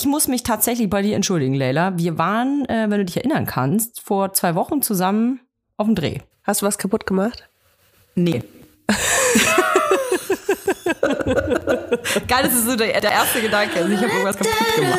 ich muss mich tatsächlich bei dir entschuldigen, Leila. Wir waren, äh, wenn du dich erinnern kannst, vor zwei Wochen zusammen auf dem Dreh. Hast du was kaputt gemacht? Nee. Geil, das ist so der, der erste Gedanke. Also ich habe irgendwas kaputt gemacht.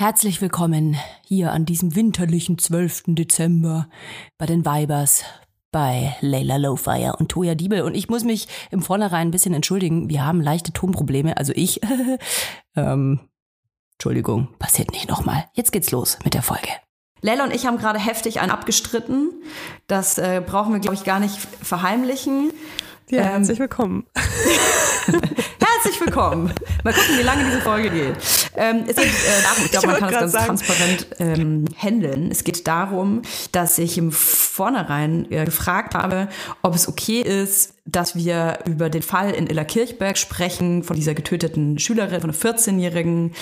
Herzlich willkommen hier an diesem winterlichen 12. Dezember bei den Weibers bei Layla Lowfire und Toya Diebel. Und ich muss mich im Vornherein ein bisschen entschuldigen. Wir haben leichte Tonprobleme. Also ich, ähm, Entschuldigung, passiert nicht nochmal. Jetzt geht's los mit der Folge. Layla und ich haben gerade heftig einen abgestritten. Das äh, brauchen wir, glaube ich, gar nicht verheimlichen. Ja, herzlich willkommen. herzlich willkommen. Mal gucken, wie lange diese Folge geht. Ähm, es geht äh, darum, ich glaube, man kann das ganz sagen. transparent ähm, handeln. Es geht darum, dass ich im Vornherein äh, gefragt habe, ob es okay ist, dass wir über den Fall in Illa Kirchberg sprechen, von dieser getöteten Schülerin, von einer 14-Jährigen,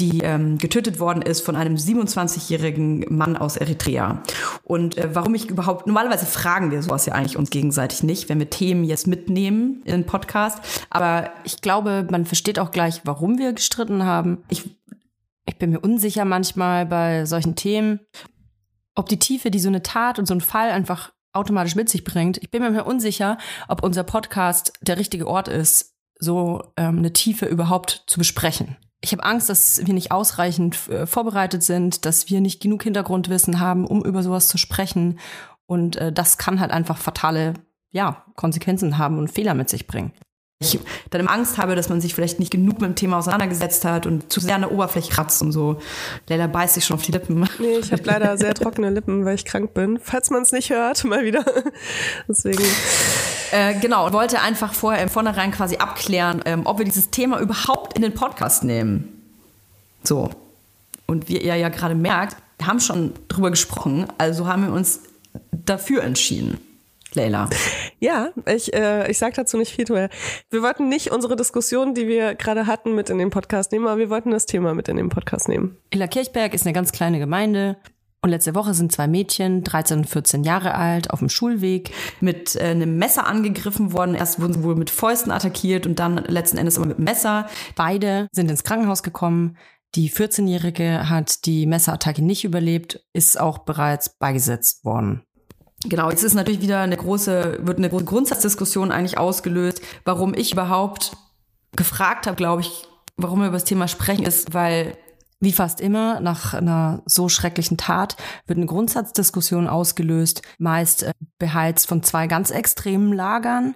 die ähm, getötet worden ist von einem 27-jährigen Mann aus Eritrea. Und äh, warum ich überhaupt, normalerweise fragen wir sowas ja eigentlich uns gegenseitig nicht, wenn wir Themen jetzt mitnehmen in den Podcast. Aber ich glaube, man versteht auch gleich, warum wir gestritten haben. Ich, ich bin mir unsicher manchmal bei solchen Themen, ob die Tiefe, die so eine Tat und so ein Fall einfach automatisch mit sich bringt. Ich bin mir unsicher, ob unser Podcast der richtige Ort ist, so ähm, eine Tiefe überhaupt zu besprechen. Ich habe Angst, dass wir nicht ausreichend äh, vorbereitet sind, dass wir nicht genug Hintergrundwissen haben, um über sowas zu sprechen. Und äh, das kann halt einfach fatale ja, Konsequenzen haben und Fehler mit sich bringen ich dann Angst habe, dass man sich vielleicht nicht genug mit dem Thema auseinandergesetzt hat und zu sehr an der Oberfläche kratzt und so. Leider beißt sich schon auf die Lippen. Nee, ich habe leider sehr trockene Lippen, weil ich krank bin. Falls man es nicht hört, mal wieder. Deswegen. Äh, genau, und wollte einfach vorher im Vornherein quasi abklären, ähm, ob wir dieses Thema überhaupt in den Podcast nehmen. So. Und wie ihr ja gerade merkt, wir haben schon drüber gesprochen, also haben wir uns dafür entschieden. Leila. Ja, ich, äh, ich sage dazu nicht viel. Wir wollten nicht unsere Diskussion, die wir gerade hatten, mit in den Podcast nehmen, aber wir wollten das Thema mit in den Podcast nehmen. Illa Kirchberg ist eine ganz kleine Gemeinde. Und letzte Woche sind zwei Mädchen, 13 und 14 Jahre alt, auf dem Schulweg. Mit äh, einem Messer angegriffen worden. Erst wurden sie wohl mit Fäusten attackiert und dann letzten Endes immer mit Messer. Beide sind ins Krankenhaus gekommen. Die 14-Jährige hat die Messerattacke nicht überlebt, ist auch bereits beigesetzt worden. Genau, jetzt ist natürlich wieder eine große, wird eine große Grundsatzdiskussion eigentlich ausgelöst, warum ich überhaupt gefragt habe, glaube ich, warum wir über das Thema sprechen, ist, weil wie fast immer, nach einer so schrecklichen Tat wird eine Grundsatzdiskussion ausgelöst, meist äh, beheizt von zwei ganz extremen Lagern.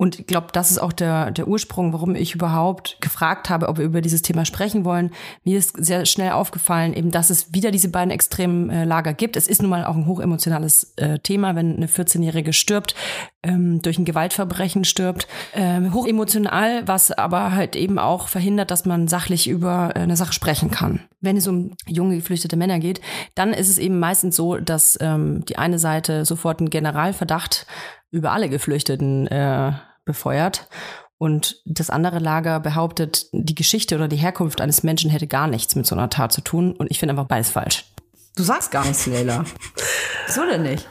Und ich glaube, das ist auch der, der Ursprung, warum ich überhaupt gefragt habe, ob wir über dieses Thema sprechen wollen. Mir ist sehr schnell aufgefallen, eben, dass es wieder diese beiden extremen äh, Lager gibt. Es ist nun mal auch ein hochemotionales äh, Thema, wenn eine 14-Jährige stirbt, ähm, durch ein Gewaltverbrechen stirbt. Ähm, hochemotional, was aber halt eben auch verhindert, dass man sachlich über äh, eine Sache sprechen kann. Wenn es um junge geflüchtete Männer geht, dann ist es eben meistens so, dass ähm, die eine Seite sofort einen Generalverdacht über alle Geflüchteten äh, befeuert. Und das andere Lager behauptet, die Geschichte oder die Herkunft eines Menschen hätte gar nichts mit so einer Tat zu tun. Und ich finde einfach beides falsch. Du sagst gar nichts, Leila. Wieso denn nicht?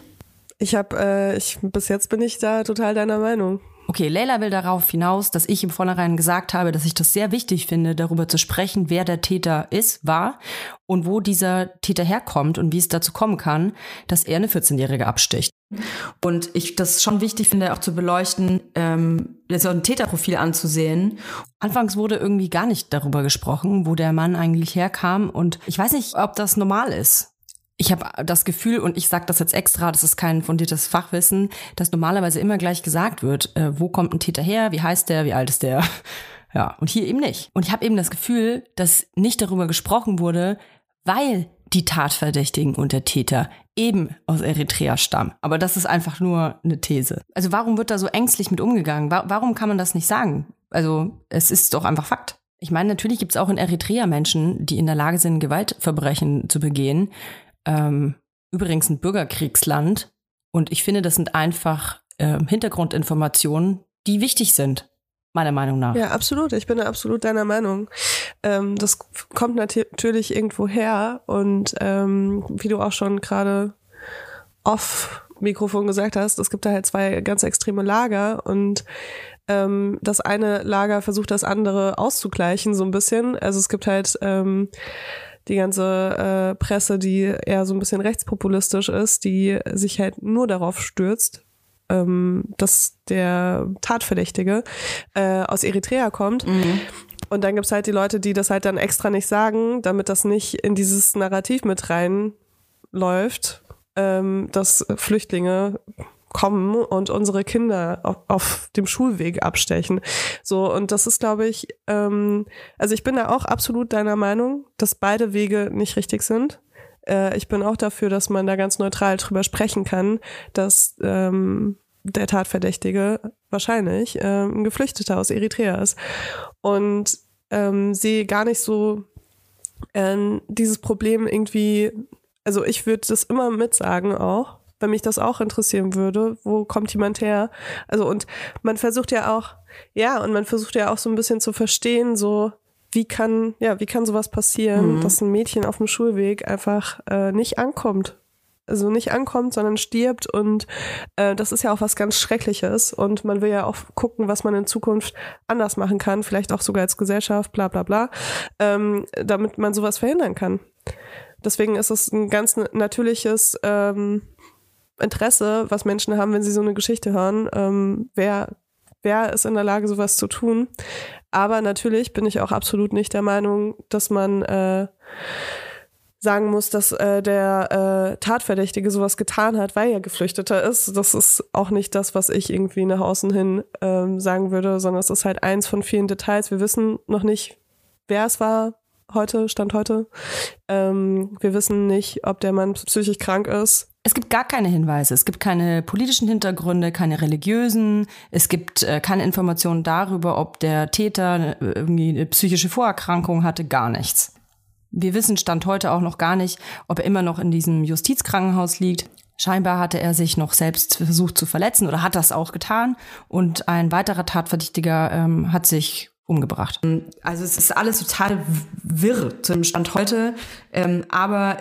Ich habe, äh, ich bis jetzt bin ich da total deiner Meinung. Okay, Leila will darauf hinaus, dass ich im Vornherein gesagt habe, dass ich das sehr wichtig finde, darüber zu sprechen, wer der Täter ist, war und wo dieser Täter herkommt und wie es dazu kommen kann, dass er eine 14-Jährige absticht. Und ich das schon wichtig finde, auch zu beleuchten, ähm, auch ein Täterprofil anzusehen. Anfangs wurde irgendwie gar nicht darüber gesprochen, wo der Mann eigentlich herkam. Und ich weiß nicht, ob das normal ist ich habe das Gefühl, und ich sage das jetzt extra, das ist kein fundiertes Fachwissen, dass normalerweise immer gleich gesagt wird, äh, wo kommt ein Täter her, wie heißt der, wie alt ist der. Ja, und hier eben nicht. Und ich habe eben das Gefühl, dass nicht darüber gesprochen wurde, weil die Tatverdächtigen und der Täter eben aus Eritrea stammen. Aber das ist einfach nur eine These. Also warum wird da so ängstlich mit umgegangen? Warum kann man das nicht sagen? Also es ist doch einfach Fakt. Ich meine, natürlich gibt es auch in Eritrea Menschen, die in der Lage sind, Gewaltverbrechen zu begehen ähm, übrigens ein Bürgerkriegsland. Und ich finde, das sind einfach äh, Hintergrundinformationen, die wichtig sind, meiner Meinung nach. Ja, absolut. Ich bin absolut deiner Meinung. Ähm, das kommt natürlich irgendwo her. Und ähm, wie du auch schon gerade off Mikrofon gesagt hast, es gibt da halt zwei ganz extreme Lager und ähm, das eine Lager versucht das andere auszugleichen so ein bisschen. Also es gibt halt ähm, die ganze äh, Presse, die eher so ein bisschen rechtspopulistisch ist, die sich halt nur darauf stürzt, ähm, dass der Tatverdächtige äh, aus Eritrea kommt. Mhm. Und dann gibt's halt die Leute, die das halt dann extra nicht sagen, damit das nicht in dieses Narrativ mit reinläuft, ähm, dass Flüchtlinge kommen und unsere Kinder auf, auf dem Schulweg abstechen. So, und das ist, glaube ich, ähm, also ich bin da auch absolut deiner Meinung, dass beide Wege nicht richtig sind. Äh, ich bin auch dafür, dass man da ganz neutral drüber sprechen kann, dass ähm, der Tatverdächtige wahrscheinlich äh, ein Geflüchteter aus Eritrea ist. Und ähm, sehe gar nicht so äh, dieses Problem irgendwie, also ich würde das immer mitsagen auch, weil mich das auch interessieren würde, wo kommt jemand her? Also und man versucht ja auch, ja, und man versucht ja auch so ein bisschen zu verstehen, so wie kann, ja, wie kann sowas passieren, mhm. dass ein Mädchen auf dem Schulweg einfach äh, nicht ankommt also nicht ankommt, sondern stirbt. Und äh, das ist ja auch was ganz Schreckliches. Und man will ja auch gucken, was man in Zukunft anders machen kann, vielleicht auch sogar als Gesellschaft, bla bla bla, ähm, damit man sowas verhindern kann. Deswegen ist es ein ganz natürliches ähm, Interesse, was Menschen haben, wenn sie so eine Geschichte hören. Ähm, wer, wer ist in der Lage, sowas zu tun? Aber natürlich bin ich auch absolut nicht der Meinung, dass man äh, sagen muss, dass äh, der äh, Tatverdächtige sowas getan hat, weil er Geflüchteter ist. Das ist auch nicht das, was ich irgendwie nach außen hin ähm, sagen würde, sondern es ist halt eins von vielen Details. Wir wissen noch nicht, wer es war heute, Stand heute. Ähm, wir wissen nicht, ob der Mann psychisch krank ist. Es gibt gar keine Hinweise. Es gibt keine politischen Hintergründe, keine religiösen. Es gibt äh, keine Informationen darüber, ob der Täter äh, irgendwie eine psychische Vorerkrankung hatte. Gar nichts. Wir wissen Stand heute auch noch gar nicht, ob er immer noch in diesem Justizkrankenhaus liegt. Scheinbar hatte er sich noch selbst versucht zu verletzen oder hat das auch getan. Und ein weiterer Tatverdächtiger ähm, hat sich umgebracht. Also es ist alles total wirr zum Stand heute. Ähm, aber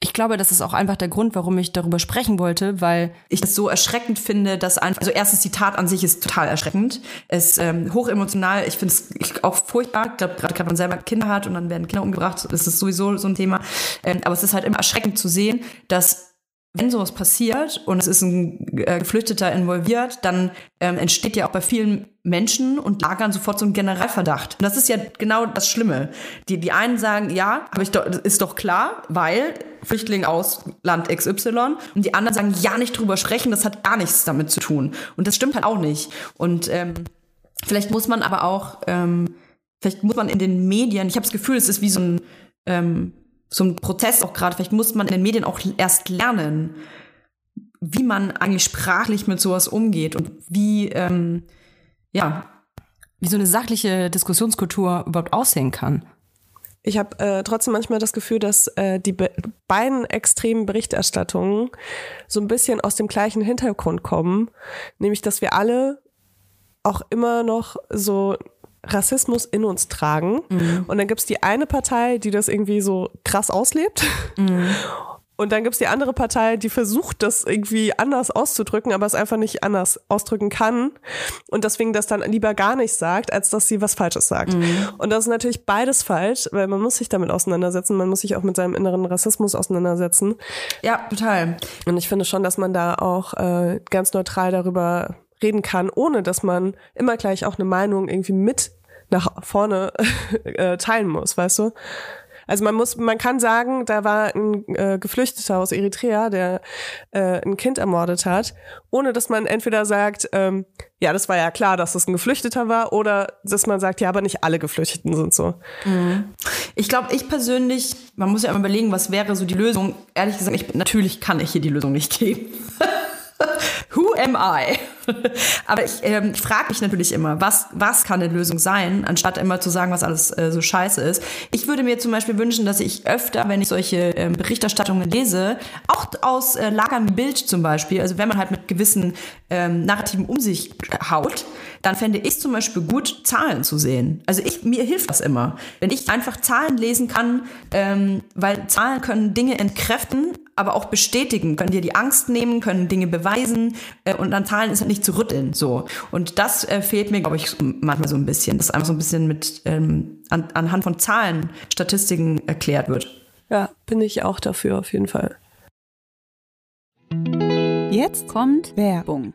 ich glaube, das ist auch einfach der Grund, warum ich darüber sprechen wollte, weil ich es so erschreckend finde, dass einfach, also erstens die Tat an sich ist total erschreckend, es ähm, hochemotional, ich finde es auch furchtbar, ich glaube, gerade wenn man selber Kinder hat und dann werden Kinder umgebracht, das ist sowieso so ein Thema, ähm, aber es ist halt immer erschreckend zu sehen, dass wenn sowas passiert und es ist ein äh, Geflüchteter involviert, dann ähm, entsteht ja auch bei vielen Menschen und Lagern sofort so ein Generalverdacht. Und das ist ja genau das Schlimme. Die, die einen sagen, ja, aber ich doch, ist doch klar, weil Flüchtling aus Land XY. Und die anderen sagen, ja, nicht drüber sprechen, das hat gar nichts damit zu tun. Und das stimmt halt auch nicht. Und ähm, vielleicht muss man aber auch, ähm, vielleicht muss man in den Medien, ich habe das Gefühl, es ist wie so ein ähm, so ein Prozess auch gerade. Vielleicht muss man in den Medien auch erst lernen, wie man eigentlich sprachlich mit sowas umgeht und wie, ähm, ja. Wie so eine sachliche Diskussionskultur überhaupt aussehen kann. Ich habe äh, trotzdem manchmal das Gefühl, dass äh, die be beiden extremen Berichterstattungen so ein bisschen aus dem gleichen Hintergrund kommen, nämlich dass wir alle auch immer noch so Rassismus in uns tragen. Mhm. Und dann gibt es die eine Partei, die das irgendwie so krass auslebt. Mhm. Und dann gibt es die andere Partei, die versucht, das irgendwie anders auszudrücken, aber es einfach nicht anders ausdrücken kann. Und deswegen das dann lieber gar nicht sagt, als dass sie was Falsches sagt. Mhm. Und das ist natürlich beides falsch, weil man muss sich damit auseinandersetzen. Man muss sich auch mit seinem inneren Rassismus auseinandersetzen. Ja, total. Und ich finde schon, dass man da auch äh, ganz neutral darüber reden kann, ohne dass man immer gleich auch eine Meinung irgendwie mit nach vorne äh, teilen muss, weißt du? Also man muss, man kann sagen, da war ein äh, Geflüchteter aus Eritrea, der äh, ein Kind ermordet hat, ohne dass man entweder sagt, ähm, ja, das war ja klar, dass es ein Geflüchteter war, oder dass man sagt, ja, aber nicht alle Geflüchteten sind so. Mhm. Ich glaube, ich persönlich, man muss ja immer überlegen, was wäre so die Lösung. Ehrlich gesagt, ich, natürlich kann ich hier die Lösung nicht geben. Who am I? Aber ich, ähm, ich frage mich natürlich immer, was, was kann eine Lösung sein, anstatt immer zu sagen, was alles äh, so scheiße ist. Ich würde mir zum Beispiel wünschen, dass ich öfter, wenn ich solche ähm, Berichterstattungen lese, auch aus äh, Lagern Bild zum Beispiel, also wenn man halt mit gewissen ähm, Narrativen um sich haut, dann fände ich zum Beispiel gut, Zahlen zu sehen. Also ich, mir hilft das immer. Wenn ich einfach Zahlen lesen kann, ähm, weil Zahlen können Dinge entkräften, aber auch bestätigen, können dir die Angst nehmen, können Dinge beweisen äh, und an Zahlen ist halt nicht zu rütteln. So. Und das äh, fehlt mir, glaube ich, manchmal so ein bisschen, dass einfach so ein bisschen mit ähm, an, anhand von Zahlen, Statistiken erklärt wird. Ja, bin ich auch dafür, auf jeden Fall. Jetzt kommt Werbung.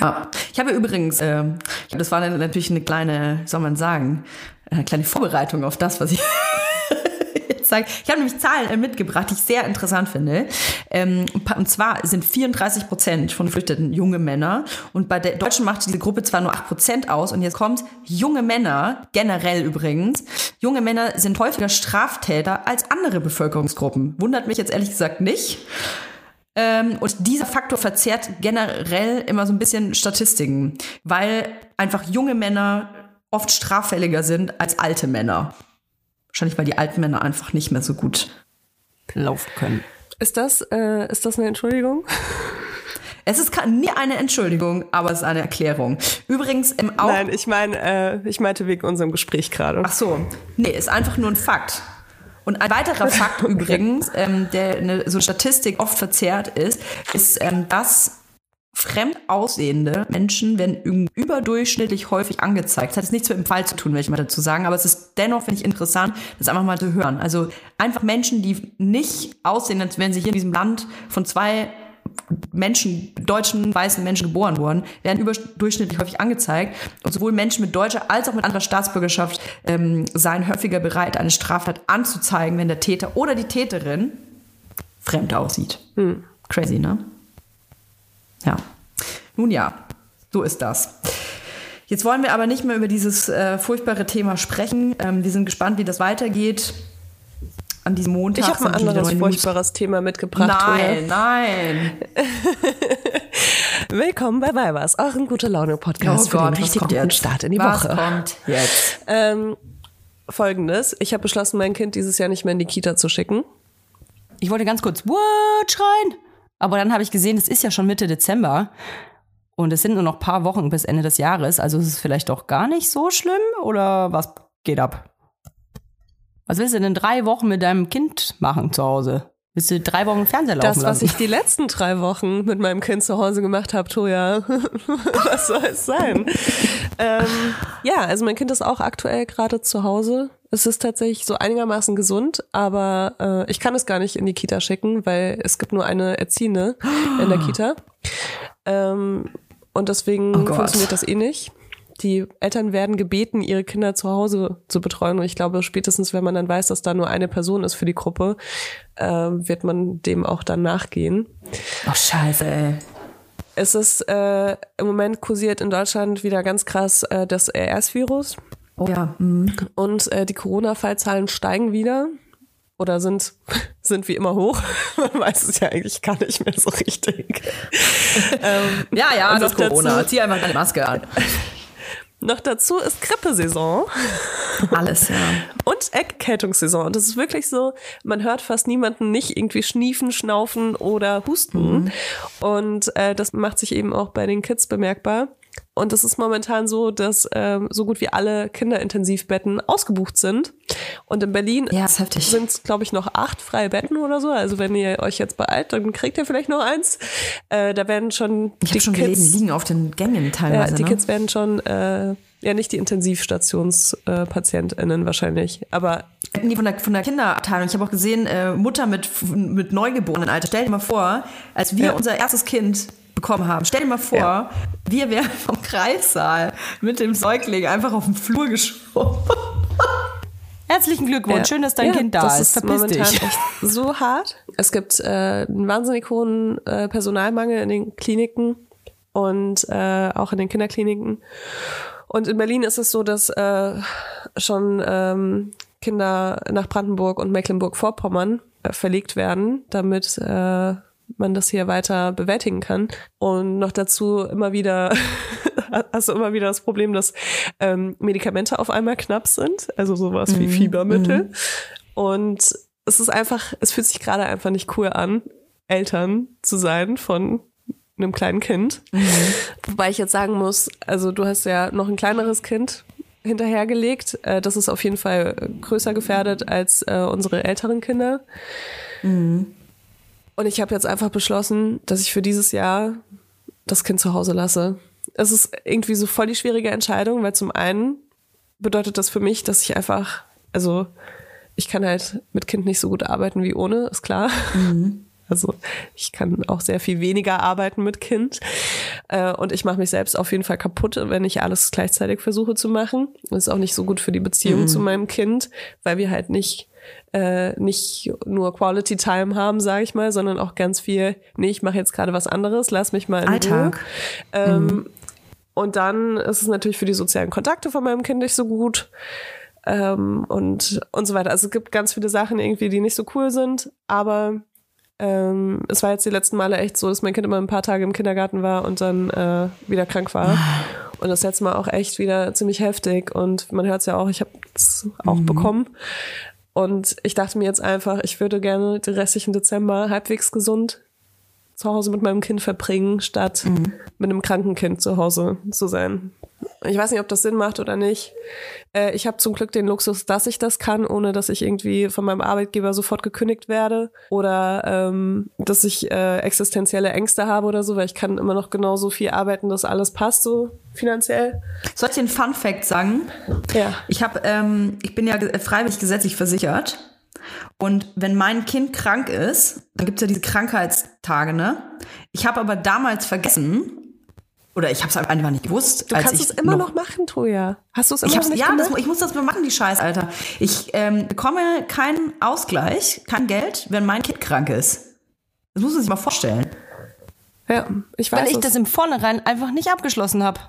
Ja, ich habe übrigens, äh, das war natürlich eine kleine, soll man sagen, eine kleine Vorbereitung auf das, was ich jetzt sage. Ich habe nämlich Zahlen äh, mitgebracht, die ich sehr interessant finde. Ähm, und zwar sind 34 Prozent von Geflüchteten junge Männer. Und bei der Deutschen macht diese Gruppe zwar nur 8 Prozent aus. Und jetzt kommt junge Männer, generell übrigens. Junge Männer sind häufiger Straftäter als andere Bevölkerungsgruppen. Wundert mich jetzt ehrlich gesagt nicht. Ähm, und dieser Faktor verzerrt generell immer so ein bisschen Statistiken, weil einfach junge Männer oft straffälliger sind als alte Männer. Wahrscheinlich, weil die alten Männer einfach nicht mehr so gut laufen können. Ist das, äh, ist das eine Entschuldigung? Es ist nie eine Entschuldigung, aber es ist eine Erklärung. Übrigens im auch. Nein, ich meine, äh, ich meinte wegen unserem Gespräch gerade. Ach so, nee, ist einfach nur ein Fakt. Und ein weiterer Fakt übrigens, ähm, der eine, so Statistik oft verzerrt ist, ist, ähm, dass fremd aussehende Menschen werden üb- überdurchschnittlich häufig angezeigt. Das hat jetzt nichts mit dem Fall zu tun, will ich mal dazu sagen, aber es ist dennoch, finde ich, interessant, das einfach mal zu hören. Also einfach Menschen, die nicht aussehen, als wären sie hier in diesem Land von zwei Menschen, deutschen, weißen Menschen geboren wurden, werden überdurchschnittlich häufig angezeigt. Und sowohl Menschen mit deutscher als auch mit anderer Staatsbürgerschaft ähm, seien häufiger bereit, eine Straftat anzuzeigen, wenn der Täter oder die Täterin fremd aussieht. Crazy, ne? Ja. Nun ja, so ist das. Jetzt wollen wir aber nicht mehr über dieses äh, furchtbare Thema sprechen. Ähm, wir sind gespannt, wie das weitergeht. An diesem Montag. Ich habe ein anderes furchtbares Thema mitgebracht. Nein, nein. Julia. Willkommen bei Weibers, eurem gute Laune Podcast Oh für Gott, den was richtig guten? Start in die was Woche. kommt jetzt? Ähm, Folgendes: Ich habe beschlossen, mein Kind dieses Jahr nicht mehr in die Kita zu schicken. Ich wollte ganz kurz What schreien, aber dann habe ich gesehen, es ist ja schon Mitte Dezember und es sind nur noch ein paar Wochen bis Ende des Jahres, also ist es vielleicht doch gar nicht so schlimm oder was geht ab? Was willst du denn drei Wochen mit deinem Kind machen zu Hause? Willst du drei Wochen Fernseher laufen Das, was lassen? ich die letzten drei Wochen mit meinem Kind zu Hause gemacht habe, Toja, was soll es sein? ähm, ja, also mein Kind ist auch aktuell gerade zu Hause. Es ist tatsächlich so einigermaßen gesund, aber äh, ich kann es gar nicht in die Kita schicken, weil es gibt nur eine Erziehende in der Kita. Ähm, und deswegen Oh funktioniert das eh nicht. Die Eltern werden gebeten, ihre Kinder zu Hause zu betreuen. Und ich glaube, spätestens, wenn man dann weiß, dass da nur eine Person ist für die Gruppe, äh, wird man dem auch dann nachgehen. Oh, scheiße, ey. Es ist äh, im Moment kursiert in Deutschland wieder ganz krass äh, das RS-Virus. Oh ja. Mhm. Und äh, die Corona-Fallzahlen steigen wieder oder sind, sind wie immer hoch. Man weiß es ja eigentlich gar nicht mehr so richtig. ähm, Ja, ja, Und das Corona. dazu- Zieh einfach deine Maske an. Noch dazu ist Grippesaison Alles, ja. und Erkältungssaison. Und das ist wirklich so, man hört fast niemanden nicht irgendwie schniefen, schnaufen oder husten. Und äh, das macht sich eben auch bei den Kids bemerkbar. Und es ist momentan so, dass ähm, so gut wie alle Kinderintensivbetten ausgebucht sind. Und in Berlin Ja, sind es, glaube ich, noch acht freie Betten oder so. Also wenn ihr euch jetzt beeilt, dann kriegt ihr vielleicht noch eins. Äh, da werden schon Ich habe schon gelesen, die liegen auf den Gängen ja, teilweise. die ne? Kids werden schon, äh, ja nicht die Intensivstationspatientinnen äh, wahrscheinlich, aber Nee, von der, von der Kinderabteilung. Ich habe auch gesehen, äh, Mutter mit, mit Neugeborenen, Alter. Stell dir mal vor, als wir Ja. unser erstes Kind bekommen haben, stell dir mal vor, Ja. wir wären vom Kreissaal mit dem Säugling einfach auf den Flur geschoben. Herzlichen Glückwunsch, Ja. schön, dass dein Ja, Kind da das ist. Verpiss momentan dich. echt so hart. Es gibt äh, einen wahnsinnig hohen äh, Personalmangel in den Kliniken und äh, auch in den Kinderkliniken. Und in Berlin ist es so, dass äh, schon ähm, Kinder nach Brandenburg und Mecklenburg-Vorpommern äh, verlegt werden, damit äh, man das hier weiter bewältigen kann. Und noch dazu immer wieder hast du immer wieder das Problem, dass ähm, Medikamente auf einmal knapp sind, also sowas wie Fiebermittel. Und es ist einfach, es fühlt sich gerade einfach nicht cool an, Eltern zu sein von einem kleinen Kind. Wobei ich jetzt sagen muss, also du hast ja noch ein kleineres Kind hinterhergelegt. Äh, das ist auf jeden Fall größer gefährdet als äh, unsere älteren Kinder. Und ich habe jetzt einfach beschlossen, dass ich für dieses Jahr das Kind zu Hause lasse. Es ist irgendwie so voll die schwierige Entscheidung, weil zum einen bedeutet das für mich, dass ich einfach, also ich kann halt mit Kind nicht so gut arbeiten wie ohne, ist klar. Also ich kann auch sehr viel weniger arbeiten mit Kind. Äh, Und ich mache mich selbst auf jeden Fall kaputt, wenn ich alles gleichzeitig versuche zu machen. Das ist auch nicht so gut für die Beziehung zu meinem Kind, weil wir halt nicht äh, nicht nur Quality Time haben, sage ich mal, sondern auch ganz viel, nee, ich mache jetzt gerade was anderes, lass mich mal in Alltag. Ruhe. Ähm, Und dann ist es natürlich für die sozialen Kontakte von meinem Kind nicht so gut. Ähm, und, und so weiter. Also es gibt ganz viele Sachen irgendwie, die nicht so cool sind, aber ähm, es war jetzt die letzten Male echt so, dass mein Kind immer ein paar Tage im Kindergarten war und dann äh, wieder krank war. Und das letzte Mal auch echt wieder ziemlich heftig. Und man hört es ja auch, ich habe es auch bekommen. Und ich dachte mir jetzt einfach, ich würde gerne den restlichen Dezember halbwegs gesund zu Hause mit meinem Kind verbringen, statt mit einem kranken Kind zu Hause zu sein. Ich weiß nicht, ob das Sinn macht oder nicht. Äh, ich habe zum Glück den Luxus, dass ich das kann, ohne dass ich irgendwie von meinem Arbeitgeber sofort gekündigt werde oder ähm, dass ich äh, existenzielle Ängste habe oder so, weil ich kann immer noch genauso viel arbeiten, dass alles passt so finanziell. Soll ich dir einen Fun Fact sagen? Ja. Ich habe, ähm, ich bin ja freiwillig gesetzlich versichert. Und wenn mein Kind krank ist, dann gibt's ja diese Krankheitstage, ne? Ich habe aber damals vergessen, oder ich habe es einfach nicht gewusst. Du kannst es immer noch, machen, Toja. Hast du es immer noch nicht ja, gemacht? ich muss das mal machen, die Scheiß, Alter. Ich ähm, bekomme keinen Ausgleich, kein Geld, wenn mein Kind krank ist. Das muss man sich mal vorstellen. Ja, ich weiß Weil ich es. das im Vornherein einfach nicht abgeschlossen habe.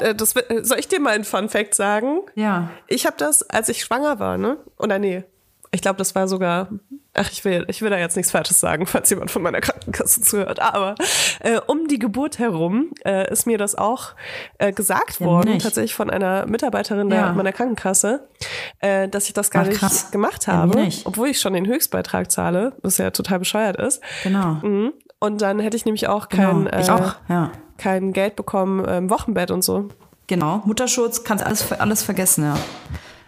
Äh, das, wird- äh, soll ich dir mal einen Fun Fact sagen? Ja. Ich habe das, als ich schwanger war, ne? Oder nee. Ich glaube, das war sogar. Ach, ich will, ich will da jetzt nichts Falsches sagen, falls jemand von meiner Krankenkasse zuhört. Aber äh, um die Geburt herum äh, ist mir das auch äh, gesagt worden, nicht. tatsächlich von einer Mitarbeiterin der, Ja. meiner Krankenkasse, äh, dass ich das gar Ach, nicht krass. gemacht Ja, habe, nicht. obwohl ich schon den Höchstbeitrag zahle, was ja total bescheuert ist. Genau. Mhm. Und dann hätte ich nämlich auch genau. kein, ich äh, auch, ja. kein Geld bekommen im Wochenbett und so. Genau. Mutterschutz, kannst alles, alles vergessen, ja.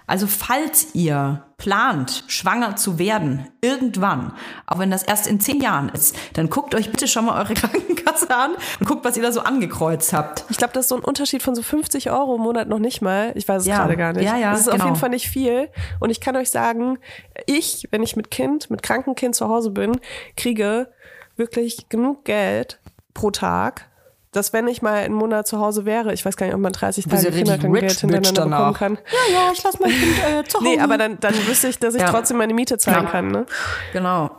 Also falls ihr plant, schwanger zu werden, irgendwann, auch wenn das erst in zehn Jahren ist, dann guckt euch bitte schon mal eure Krankenkasse an und guckt, was ihr da so angekreuzt habt. Ich glaube, das ist so ein Unterschied von so 50 Euro im Monat noch nicht mal. Ich weiß es Ja. gerade gar nicht. Ja, ja, Das ist auf genau. jeden Fall nicht viel. Und ich kann euch sagen, ich, wenn ich mit Kind, mit krankem Kind zu Hause bin, kriege wirklich genug Geld pro Tag, dass wenn ich mal einen Monat zu Hause wäre, ich weiß gar nicht, ob man 30 Bist Tage rich, hintereinander bekommen kann. Ja, ja, ich lasse mein Kind äh, zu Hause. Nee, aber dann, dann wüsste ich, dass ich Ja. trotzdem meine Miete zahlen Ja. kann. Ne? Genau.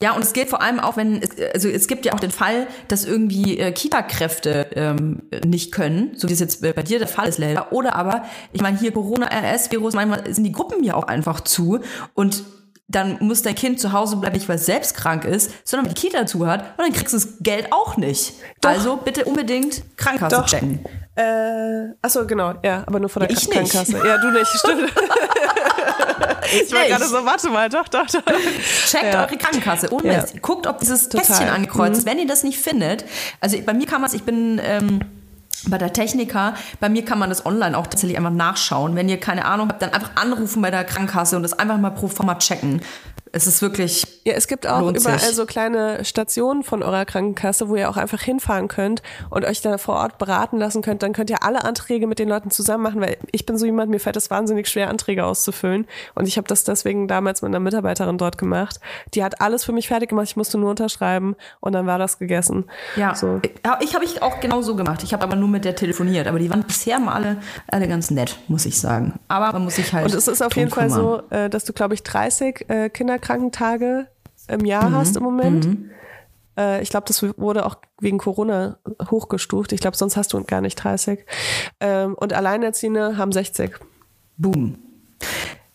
Ja, und es gilt vor allem auch, wenn, es- also es gibt ja auch den Fall, dass irgendwie äh, Kita-Kräfte ähm, nicht können, so wie es jetzt bei bei dir der Fall ist, Leila. Oder aber, ich meine, hier Corona-RS-Virus, manchmal sind die Gruppen ja auch einfach zu und dann muss dein Kind zu Hause bleiben, nicht weil es selbst krank ist, sondern weil die Kita zu hat und dann kriegst du das Geld auch nicht. Also bitte unbedingt Krankenkasse Doch. checken. Äh, achso, genau, ja, aber nur von der Ja, ich Krankenkasse. nicht. Ja, du nicht, stimmt. ich war gerade so, warte mal, doch, doch, doch. Checkt Ja. eure Krankenkasse. Ohne Ja. Guckt, ob dieses Total. Kästchen angekreuzt ist. Wenn ihr das nicht findet, also bei mir man es, ich bin ähm, bei der Techniker, bei mir kann man das online auch tatsächlich einfach nachschauen. Wenn ihr keine Ahnung habt, dann einfach anrufen bei der Krankenkasse und das einfach mal pro forma checken. Es ist wirklich, Ja, es gibt auch überall sich. so kleine Stationen von eurer Krankenkasse, wo ihr auch einfach hinfahren könnt und euch da vor Ort beraten lassen könnt. Dann könnt ihr alle Anträge mit den Leuten zusammen machen, weil ich bin so jemand, mir fällt es wahnsinnig schwer, Anträge auszufüllen. Und ich habe das deswegen damals mit einer Mitarbeiterin dort gemacht. Die hat alles für mich fertig gemacht, ich musste nur unterschreiben und dann war das gegessen. ja. So. Ich habe ich auch genau so gemacht. Ich habe aber nur mit der telefoniert. Aber die waren bisher mal alle, alle ganz nett, muss ich sagen. Aber man muss sich halt. Und es ist auf jeden Fall kümmern. so, äh, dass du, glaube ich, 30 äh, Kinderkrankentage im Jahr Mhm. hast im Moment. Äh, ich glaube, das wurde auch wegen Corona hochgestuft. Ich glaube, sonst hast du gar nicht 30. Ähm, und Alleinerziehende haben 60. Boom.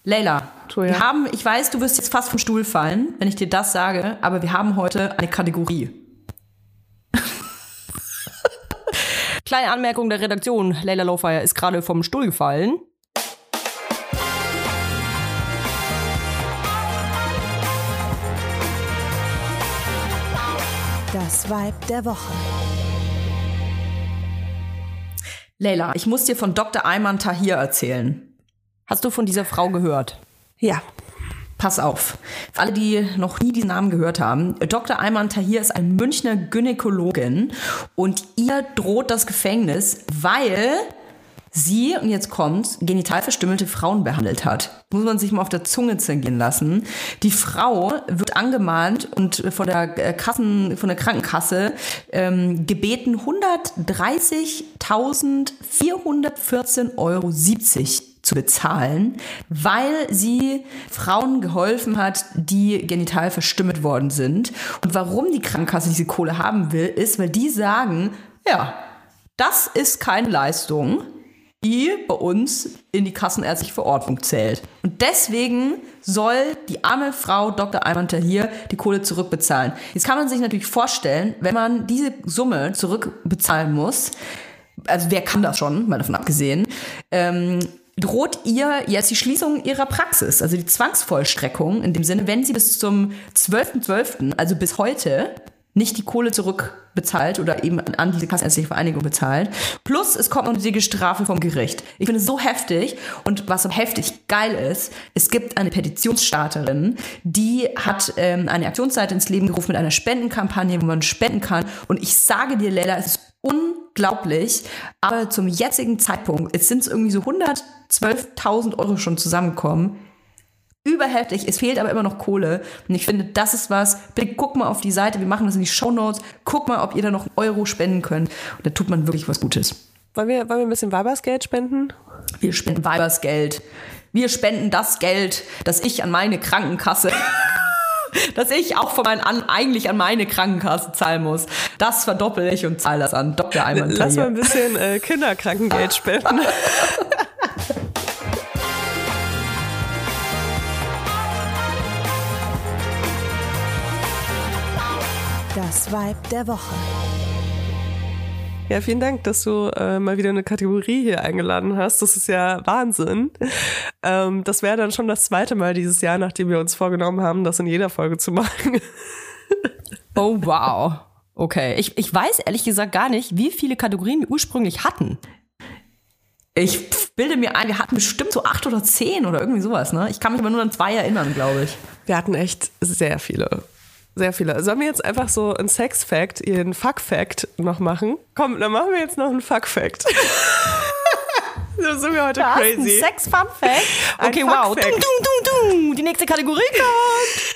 Leila, wir haben, ich weiß, du wirst jetzt fast vom Stuhl fallen, wenn ich dir das sage, aber wir haben heute eine Kategorie. Kleine Anmerkung der Redaktion. Leila Lowfire ist gerade vom Stuhl gefallen. Vibe der Woche. Leila, ich muss dir von Dr. Ayman Tahir erzählen. Hast du von dieser Frau gehört? Ja. Pass auf. Für alle, die noch nie diesen Namen gehört haben. Dr. Ayman Tahir ist eine Münchner Gynäkologin und ihr droht das Gefängnis, weil sie, und jetzt kommt's, genital verstümmelte Frauen behandelt hat. Muss man sich mal auf der Zunge zergehen lassen. Die Frau wird angemahnt und von der äh, Kassen, von der Krankenkasse ähm, gebeten, 130.414,70 Euro zu bezahlen, weil sie Frauen geholfen hat, die genital verstümmelt worden sind. Und warum die Krankenkasse diese Kohle haben will, ist, weil die sagen, ja, das ist keine Leistung, die bei uns in die kassenärztliche Verordnung zählt. Und deswegen soll die arme Frau Dr. Ayman Tahir die Kohle zurückbezahlen. Jetzt kann man sich natürlich vorstellen, wenn man diese Summe zurückbezahlen muss, also wer kann das schon, mal davon abgesehen, ähm, droht ihr jetzt die Schließung ihrer Praxis, also die Zwangsvollstreckung, in dem Sinne, wenn sie bis zum 12.12., also bis heute, nicht die Kohle zurückbezahlt oder eben an diese kassenärztliche Vereinigung bezahlt. Plus es kommt noch die Strafe vom Gericht. Ich finde es so heftig und was so heftig geil ist, es gibt eine Petitionsstarterin, die hat ähm, eine Aktionsseite ins Leben gerufen mit einer Spendenkampagne, wo man spenden kann. Und ich sage dir, Leila, es ist unglaublich, aber zum jetzigen Zeitpunkt, es sind irgendwie so 112.000 Euro schon zusammengekommen überheftig. Es fehlt aber immer noch Kohle. Und ich finde, das ist was. Bitte guck mal auf die Seite. Wir machen das in die Shownotes. Guck mal, ob ihr da noch einen Euro spenden könnt. Und da tut man wirklich was Gutes. Wollen wir, wollen wir ein bisschen Weibersgeld spenden? Wir spenden Weibersgeld. Wir spenden das Geld, das ich an meine Krankenkasse, das ich auch von meinen an, eigentlich an meine Krankenkasse zahlen muss. Das verdoppel ich und zahle das an Dr. Ayman Lass mal ein bisschen äh, Kinderkrankengeld spenden. Das Vibe der Woche. Ja, vielen Dank, dass du äh, mal wieder eine Kategorie hier eingeladen hast. Das ist ja Wahnsinn. Ähm, das wäre dann schon das zweite Mal dieses Jahr, nachdem wir uns vorgenommen haben, das in jeder Folge zu machen. Oh, wow. Okay. Ich, ich weiß ehrlich gesagt gar nicht, wie viele Kategorien wir ursprünglich hatten. Ich bilde mir ein, wir hatten bestimmt so acht oder zehn oder irgendwie sowas, ne? Ich kann mich aber nur an zwei erinnern, glaube ich. Wir hatten echt sehr viele. Sehr viele. Sollen wir jetzt einfach so ein Sex-Fact, ihren Fuck-Fact noch machen? Komm, dann machen wir jetzt noch einen Fuck-Fact. so sind wir heute Was? crazy. Ein Sex-Fun-Fact? Okay, wow. Dung, dung, dung, dung. Die nächste Kategorie kommt.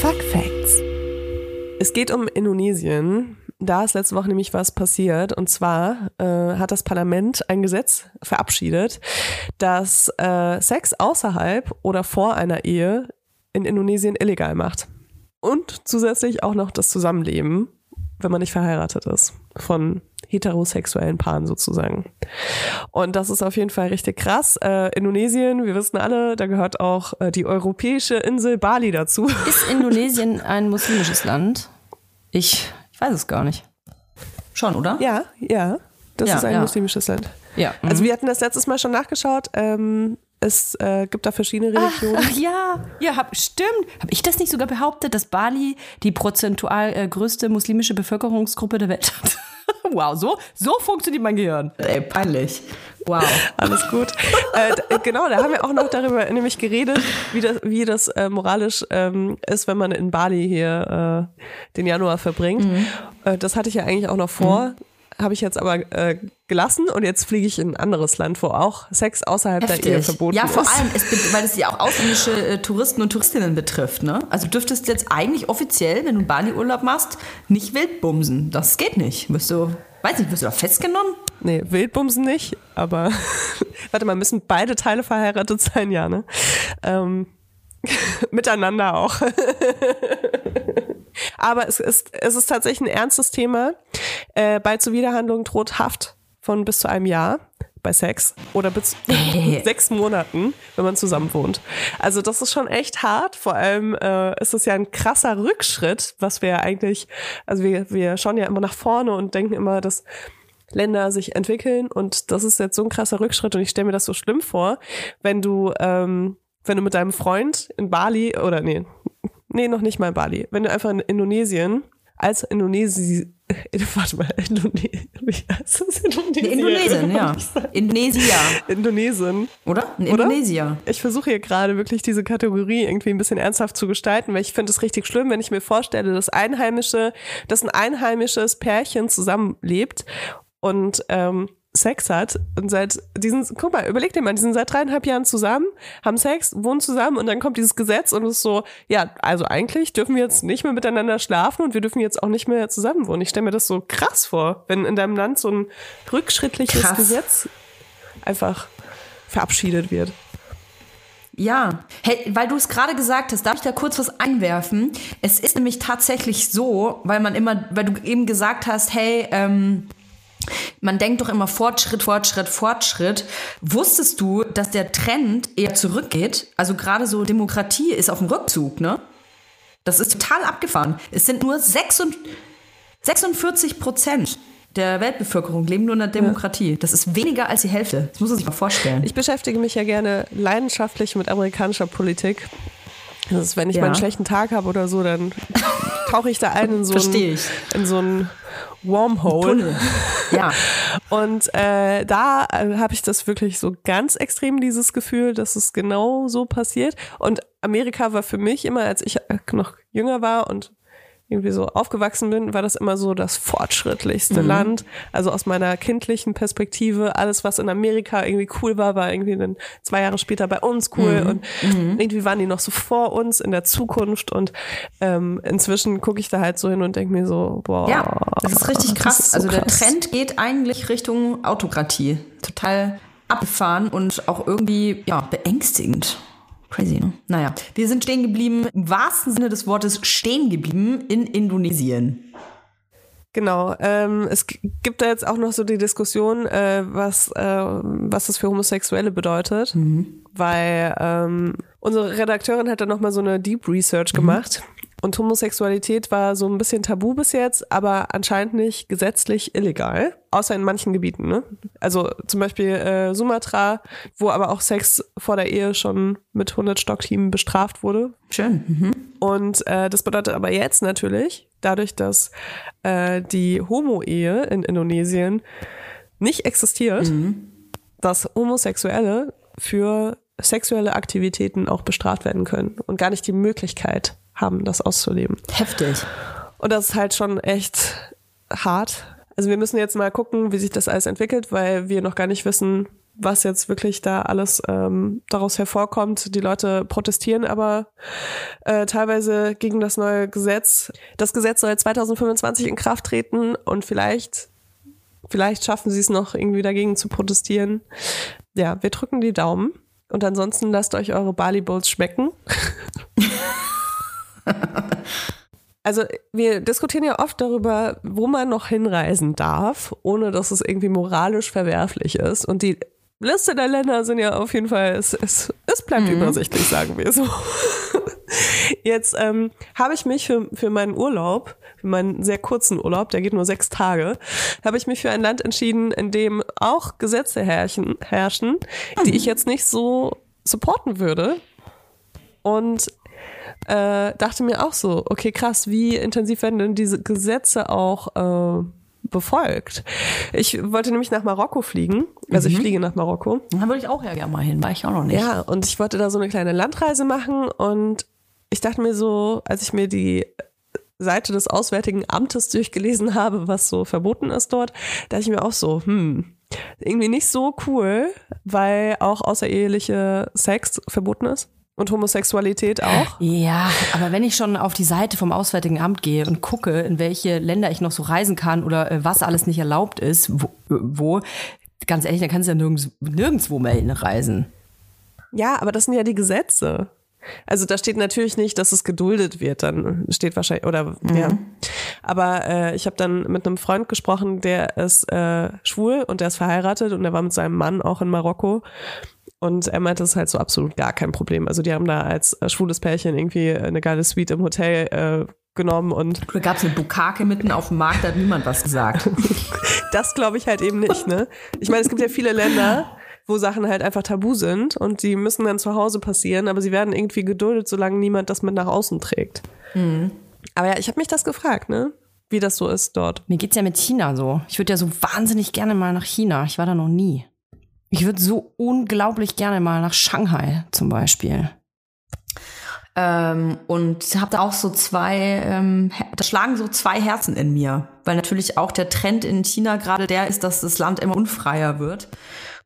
Fuck Facts. Es geht um Indonesien. Da ist letzte Woche nämlich was passiert. Und zwar äh, hat das Parlament ein Gesetz verabschiedet, das äh, Sex außerhalb oder vor einer Ehe in Indonesien illegal macht. Und zusätzlich auch noch das Zusammenleben, wenn man nicht verheiratet ist, von heterosexuellen Paaren sozusagen. Und das ist auf jeden Fall richtig krass. Äh, Indonesien, wir wissen alle, da gehört auch äh, die europäische Insel Bali dazu. Ist Indonesien ein muslimisches Land? Ich, ich weiß es gar nicht. Schon, oder? Ja, ja. Das Ja, ist ein ja. muslimisches Land. Ja. Also wir hatten das letztes Mal schon nachgeschaut. Ähm, es äh, gibt da verschiedene Religionen. Ach ja, ja, hab, stimmt. Habe ich das nicht sogar behauptet, dass Bali die prozentual äh, größte muslimische Bevölkerungsgruppe der Welt hat? wow, so, so funktioniert mein Gehirn. Ey, peinlich. Wow. Alles gut. äh, genau, da haben wir auch noch darüber nämlich geredet, wie das, wie das äh, moralisch ähm, ist, wenn man in Bali hier äh, den Januar verbringt. Mhm. Äh, das hatte ich ja eigentlich auch noch vor. Habe ich jetzt aber äh, gelassen und jetzt fliege ich in ein anderes Land, wo auch Sex außerhalb der Ehe Heftig. verboten Ja, vor ist. allem, es, weil es ja auch ausländische äh, Touristen und Touristinnen betrifft. Ne? Also du dürftest jetzt eigentlich offiziell, wenn du Bali-Urlaub machst, nicht wild bumsen. Das geht nicht. Wirst du, weiß nicht, wirst du da festgenommen? Nee, Wildbumsen nicht, aber warte mal, müssen beide Teile verheiratet sein, ja, ne? Ähm, miteinander auch. aber es ist, es ist tatsächlich ein ernstes Thema. Äh, bei Zuwiderhandlung droht Haft von bis zu einem Jahr bei Sex oder bis sechs Monaten, wenn man zusammen wohnt. Also das ist schon echt hart. Vor allem äh, ist es ja ein krasser Rückschritt, was wir ja eigentlich, also wir, wir schauen ja immer nach vorne und denken immer, dass Länder sich entwickeln und das ist jetzt so ein krasser Rückschritt und ich stelle mir das so schlimm vor, wenn du, ähm, wenn du mit deinem Freund in Bali oder nee, nee, noch nicht mal in Bali, wenn du einfach in Indonesien als Indonesi warte mal, Indonesien, das? Indonesien? Indonesien, ja. Indonesia, Indonesien. oder? Ein? Indonesier. Ich versuche hier gerade wirklich diese Kategorie irgendwie ein bisschen ernsthaft zu gestalten, weil ich finde es richtig schlimm, wenn ich mir vorstelle, dass Einheimische, dass ein einheimisches Pärchen zusammenlebt und ähm, Sex hat und seit diesen, guck mal, überleg dir mal, die sind seit dreieinhalb Jahren zusammen, haben Sex, wohnen zusammen und dann kommt dieses Gesetz und es ist so, ja, also eigentlich dürfen wir jetzt nicht mehr miteinander schlafen und wir dürfen jetzt auch nicht mehr zusammen wohnen. Ich stelle mir das so krass vor, wenn in deinem Land so ein rückschrittliches Krass. Gesetz einfach verabschiedet wird. Ja, hey, weil du es gerade gesagt hast, darf ich da kurz was einwerfen? Es ist nämlich tatsächlich so, weil man immer, weil du eben gesagt hast, hey, ähm, man denkt doch immer Fortschritt, Fortschritt, Fortschritt. Wusstest du, dass der Trend eher zurückgeht? Also gerade so Demokratie ist auf dem Rückzug, ne? Das ist total abgefahren. Es sind nur 46 46 Prozent der Weltbevölkerung leben nur in der Demokratie. Das ist weniger als die Hälfte. Das muss man sich mal vorstellen. Ich beschäftige mich ja gerne leidenschaftlich mit amerikanischer Politik. Das ist, wenn ich Ja. mal einen schlechten Tag habe oder so, dann tauche ich da ein in so Versteh ein, ich. in so ein Wormhole. Ja. Und äh, da äh, habe ich das wirklich so ganz extrem, dieses Gefühl, dass es genau so passiert. Und Amerika war für mich immer, als ich noch jünger war und irgendwie so aufgewachsen bin, war das immer so das fortschrittlichste Mhm. Land. Also aus meiner kindlichen Perspektive, alles, was in Amerika irgendwie cool war, war irgendwie dann zwei Jahre später bei uns cool. Mhm. Und irgendwie waren die noch so vor uns in der Zukunft. Und ähm, inzwischen gucke ich da halt so hin und denke mir so, boah. Ja, das ist richtig krass. ist so also der krass. Trend geht eigentlich Richtung Autokratie. Total abgefahren und auch irgendwie ja, beängstigend. Crazy, ne? Naja, wir sind stehen geblieben, im wahrsten Sinne des Wortes stehen geblieben in Indonesien. Genau. Ähm, es gibt da jetzt auch noch so die Diskussion, äh, was, äh, was das für Homosexuelle bedeutet. Weil ähm, unsere Redakteurin hat da noch mal so eine Deep Research gemacht. Und Homosexualität war so ein bisschen tabu bis jetzt, aber anscheinend nicht gesetzlich illegal, außer in manchen Gebieten. Ne? Also zum Beispiel äh, Sumatra, wo aber auch Sex vor der Ehe schon mit 100 Stockhieben bestraft wurde. Schön. Mhm. Und äh, das bedeutet aber jetzt natürlich, dadurch, dass äh, die Homo-Ehe in Indonesien nicht existiert, Mhm. dass Homosexuelle für sexuelle Aktivitäten auch bestraft werden können und gar nicht die Möglichkeit haben, das auszuleben. Heftig. Und das ist halt schon echt hart. Also wir müssen jetzt mal gucken, wie sich das alles entwickelt, weil wir noch gar nicht wissen, was jetzt wirklich da alles ähm, daraus hervorkommt. Die Leute protestieren aber äh, teilweise gegen das neue Gesetz. Das Gesetz soll 2025 in Kraft treten und vielleicht, vielleicht schaffen sie es noch irgendwie dagegen zu protestieren. Ja, wir drücken die Daumen. Und ansonsten lasst euch eure Bali Bowls schmecken. Also wir diskutieren ja oft darüber, wo man noch hinreisen darf, ohne dass es irgendwie moralisch verwerflich ist. Und die Liste der Länder sind ja auf jeden Fall, es, es, es bleibt übersichtlich, sagen wir so. Jetzt ähm, habe ich mich für, für meinen Urlaub, für meinen sehr kurzen Urlaub, der geht nur sechs Tage, habe ich mich für ein Land entschieden, in dem auch Gesetze herrschen, herrschen die ich jetzt nicht so supporten würde. Und äh, dachte mir auch so, okay, krass, wie intensiv werden denn diese Gesetze auch äh, befolgt? Ich wollte nämlich nach Marokko fliegen. Also ich fliege nach Marokko. Da würde ich auch ja gerne mal hin, war ich auch noch nicht. Ja, und ich wollte da so eine kleine Landreise machen und ich dachte mir so, als ich mir die Seite des Auswärtigen Amtes durchgelesen habe, was so verboten ist dort, dachte ich mir auch so, hm, irgendwie nicht so cool, weil auch außereheliche Sex verboten ist und Homosexualität auch. Ja, aber wenn ich schon auf die Seite vom Auswärtigen Amt gehe und gucke, in welche Länder ich noch so reisen kann oder äh, was alles nicht erlaubt ist, wo, äh, wo ganz ehrlich, dann kannst du ja nirgends, nirgendwo mehr hinreisen. Ja, aber das sind ja die Gesetze. Also da steht natürlich nicht, dass es geduldet wird, dann steht wahrscheinlich, oder ja. Aber äh, ich habe dann mit einem Freund gesprochen, der ist äh, schwul und der ist verheiratet und der war mit seinem Mann auch in Marokko. Und er meinte, das ist halt so absolut gar kein Problem. Also die haben da als äh, schwules Pärchen irgendwie eine geile Suite im Hotel äh, genommen und Da gab es eine Bukake mitten auf dem Markt, da hat niemand was gesagt. das glaube ich halt eben nicht, ne? Ich meine, es gibt ja viele Länder, wo Sachen halt einfach tabu sind und die müssen dann zu Hause passieren, aber sie werden irgendwie geduldet, solange niemand das mit nach außen trägt. Aber ja, ich habe mich das gefragt, ne? Wie das so ist dort. Mir geht's ja mit China so. Ich würde ja so wahnsinnig gerne mal nach China. Ich war da noch nie. Ich würde so unglaublich gerne mal nach Shanghai zum Beispiel. ähm, und habe da auch so zwei, ähm, da schlagen so zwei Herzen in mir, weil natürlich auch der Trend in China gerade der ist, dass das Land immer unfreier wird.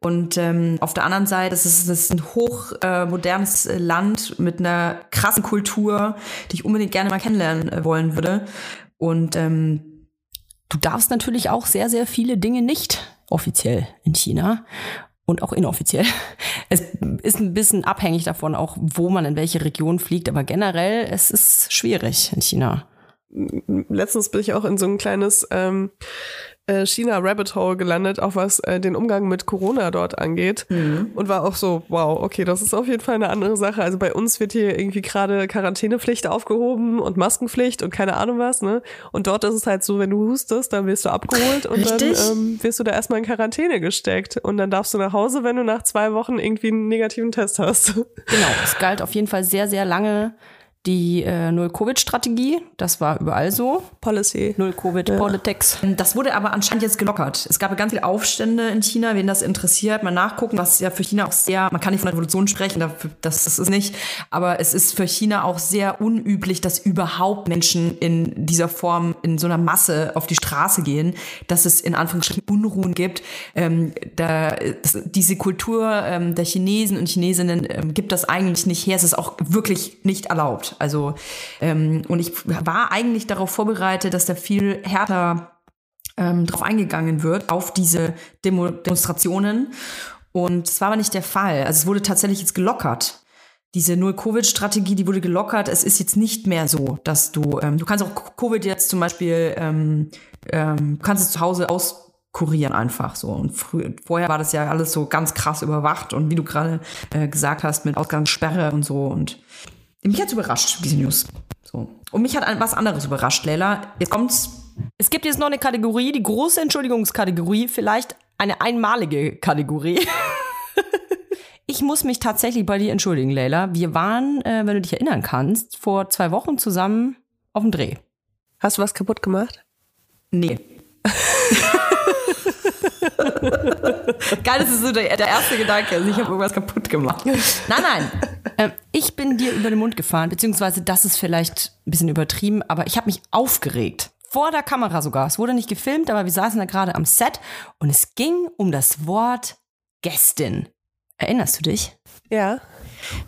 Und ähm, auf der anderen Seite ist es es ist ein hoch äh, äh, Land mit einer krassen Kultur, die ich unbedingt gerne mal kennenlernen äh, wollen würde. Und ähm, Du darfst natürlich auch sehr, sehr viele Dinge nicht offiziell in China und auch inoffiziell. Es ist ein bisschen abhängig davon, auch wo man in welche Region fliegt, aber generell es ist schwierig in China. Letztens bin ich auch in so ein kleines ähm, äh, China-Rabbit Hole gelandet, auch was äh, den Umgang mit Corona dort angeht. Und war auch so, wow, okay, das ist auf jeden Fall eine andere Sache. Also bei uns wird hier irgendwie gerade Quarantänepflicht aufgehoben und Maskenpflicht und keine Ahnung was, ne? Und dort ist es halt so, wenn du hustest, dann wirst du abgeholt und Richtig. dann ähm, wirst du da erstmal in Quarantäne gesteckt. Und dann darfst du nach Hause, wenn du nach zwei Wochen irgendwie einen negativen Test hast. Genau, es galt auf jeden Fall sehr, sehr lange die äh, Null-Covid-Strategie. Das war überall so. Policy. Null-Covid-Politics. Das wurde aber anscheinend jetzt gelockert. Es gab ganz viele Aufstände in China, wen das interessiert, mal nachgucken, was ja für China auch sehr, man kann nicht von einer Revolution sprechen, dafür- das ist es nicht, aber es ist für China auch sehr unüblich, dass überhaupt Menschen in dieser Form, in so einer Masse auf die Straße gehen, dass es in Anführungsstrichen Unruhen gibt. Ähm, da, das, diese Kultur ähm, der Chinesen und Chinesinnen ähm, gibt das eigentlich nicht her. Es ist auch wirklich nicht erlaubt. Also, ähm, und ich war eigentlich darauf vorbereitet, dass da viel härter ähm, drauf eingegangen wird, auf diese Demo Demonstrationen. Und es war aber nicht der Fall. Also es wurde tatsächlich jetzt gelockert. Diese Null-Covid-Strategie, die wurde gelockert. Es ist jetzt nicht mehr so, dass du, ähm, du kannst auch Covid jetzt zum Beispiel, ähm, ähm, kannst es zu Hause auskurieren einfach so. Und früh, vorher war das ja alles so ganz krass überwacht und wie du gerade äh, gesagt hast, mit Ausgangssperre und so. Und mich hat's überrascht, diese News. So. Und mich hat ein- was anderes überrascht, Leila. Jetzt kommt's. Es gibt jetzt noch eine Kategorie, die große Entschuldigungskategorie, vielleicht eine einmalige Kategorie. Ich muss mich tatsächlich bei dir entschuldigen, Leila. Wir waren, äh, wenn du dich erinnern kannst, vor zwei Wochen zusammen auf dem Dreh. Hast du was kaputt gemacht? Nee. Geil, das ist so der, der erste Gedanke. Also ich habe irgendwas kaputt gemacht. Nein, nein. Ähm, ich bin dir über den Mund gefahren, beziehungsweise das ist vielleicht ein bisschen übertrieben, aber ich habe mich aufgeregt. Vor der Kamera sogar. Es wurde nicht gefilmt, aber wir saßen da gerade am Set und es ging um das Wort Gästin. Erinnerst du dich? Ja.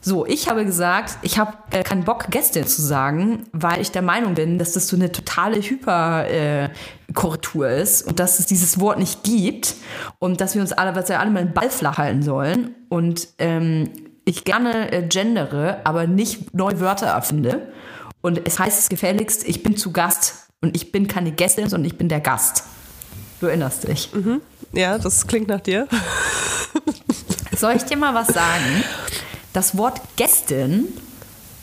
So, ich habe gesagt, ich habe äh, keinen Bock, Gästin zu sagen, weil ich der Meinung bin, dass das so eine totale Hyperkorrektur ist und dass es dieses Wort nicht gibt und dass wir uns alle, was wir alle mal den Ball flach halten sollen und ähm, ich gerne äh, gendere, aber nicht neue Wörter erfinde. Und es heißt gefälligst, ich bin zu Gast und ich bin keine Gästin, sondern ich bin der Gast. Du erinnerst dich. Ja, das klingt nach dir. Soll ich dir mal was sagen? Das Wort Gästin,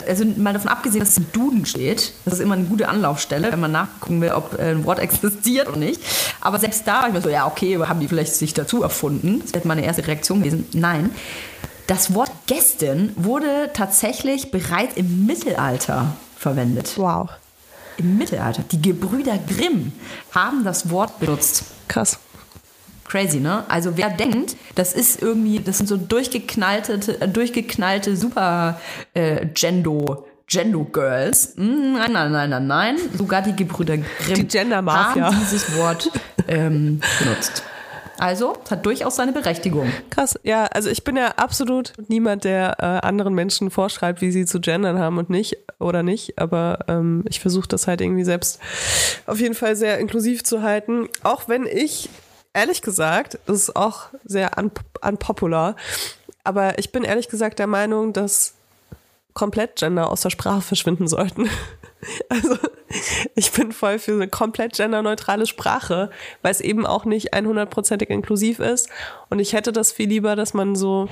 also mal davon abgesehen, dass es im Duden steht, das ist immer eine gute Anlaufstelle, wenn man nachgucken will, ob äh, ein Wort existiert oder nicht. Aber selbst da war ich mir so, ja, okay, haben die vielleicht sich dazu erfunden? Das wäre meine erste Reaktion gewesen. Nein. Das Wort Gästin wurde tatsächlich bereits im Mittelalter verwendet. Wow. Im Mittelalter. Die Gebrüder Grimm haben das Wort benutzt. Krass. Crazy, ne? Also wer denkt, das ist irgendwie, das sind so durchgeknallte, äh, durchgeknallte Super äh, Gendo. Gendo Girls. Mm, Nein, nein, nein, nein, nein. Sogar die Gebrüder Grimm Die Gender-Mafia. haben dieses Wort ähm, benutzt. Also, es hat durchaus seine Berechtigung. Krass. Ja, also ich bin ja absolut niemand, der äh, anderen Menschen vorschreibt, wie sie zu gendern haben und nicht oder nicht. Aber ähm, ich versuche das halt irgendwie selbst auf jeden Fall sehr inklusiv zu halten. Auch wenn ich, ehrlich gesagt, das ist auch sehr un unpopular, aber ich bin ehrlich gesagt der Meinung, dass komplett Gender aus der Sprache verschwinden sollten. Also ich bin voll für eine komplett genderneutrale Sprache, weil es eben auch nicht 100%ig inklusiv ist. Und ich hätte das viel lieber, dass man so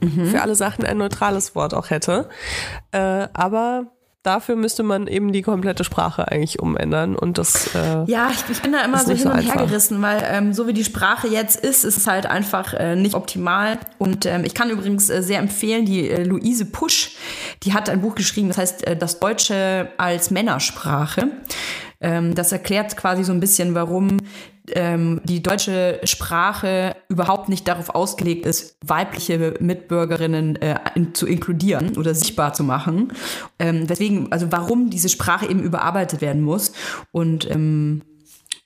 für alle Sachen ein neutrales Wort auch hätte. Äh, aber dafür müsste man eben die komplette Sprache eigentlich umändern. Und das äh, Ja, ich, ich bin da immer so hin und her gerissen, weil ähm, so wie die Sprache jetzt ist, ist es halt einfach äh, nicht optimal. Und ähm, ich kann übrigens äh, sehr empfehlen, die äh, Luise Pusch, die hat ein Buch geschrieben, das heißt äh, Das Deutsche als Männersprache. Ähm, das erklärt quasi so ein bisschen, warum ähm, die deutsche Sprache überhaupt nicht darauf ausgelegt ist, weibliche Mitbürgerinnen äh, in, zu inkludieren oder sichtbar zu machen. Ähm, weswegen, also warum diese Sprache eben überarbeitet werden muss. Und ähm,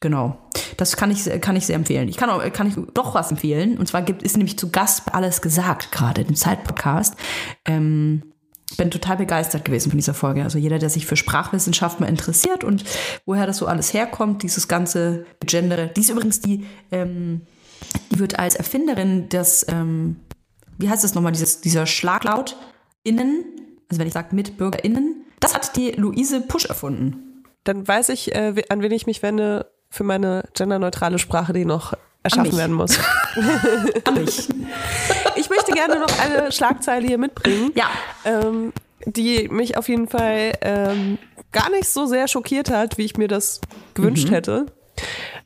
Genau. Das kann ich, kann ich sehr empfehlen. Ich kann auch, kann ich doch was empfehlen. Und zwar gibt, ist nämlich zu Gast alles gesagt, gerade im Zeitpodcast. Ähm, bin total begeistert gewesen von dieser Folge. Also jeder, der sich für Sprachwissenschaft mal interessiert und woher das so alles herkommt, dieses ganze Gendere. Die ist übrigens die, ähm, die wird als Erfinderin des, ähm, wie heißt das nochmal, dieses, dieser Schlaglaut innen, also wenn ich sage MitbürgerInnen, das hat die Luise Pusch erfunden. dann weiß ich, äh, an wen ich mich wende für meine genderneutrale Sprache, die noch erschaffen werden muss. An mich. Gerne noch eine Schlagzeile hier mitbringen. Ja. ähm, die mich auf jeden Fall ähm, gar nicht so sehr schockiert hat, wie ich mir das gewünscht hätte.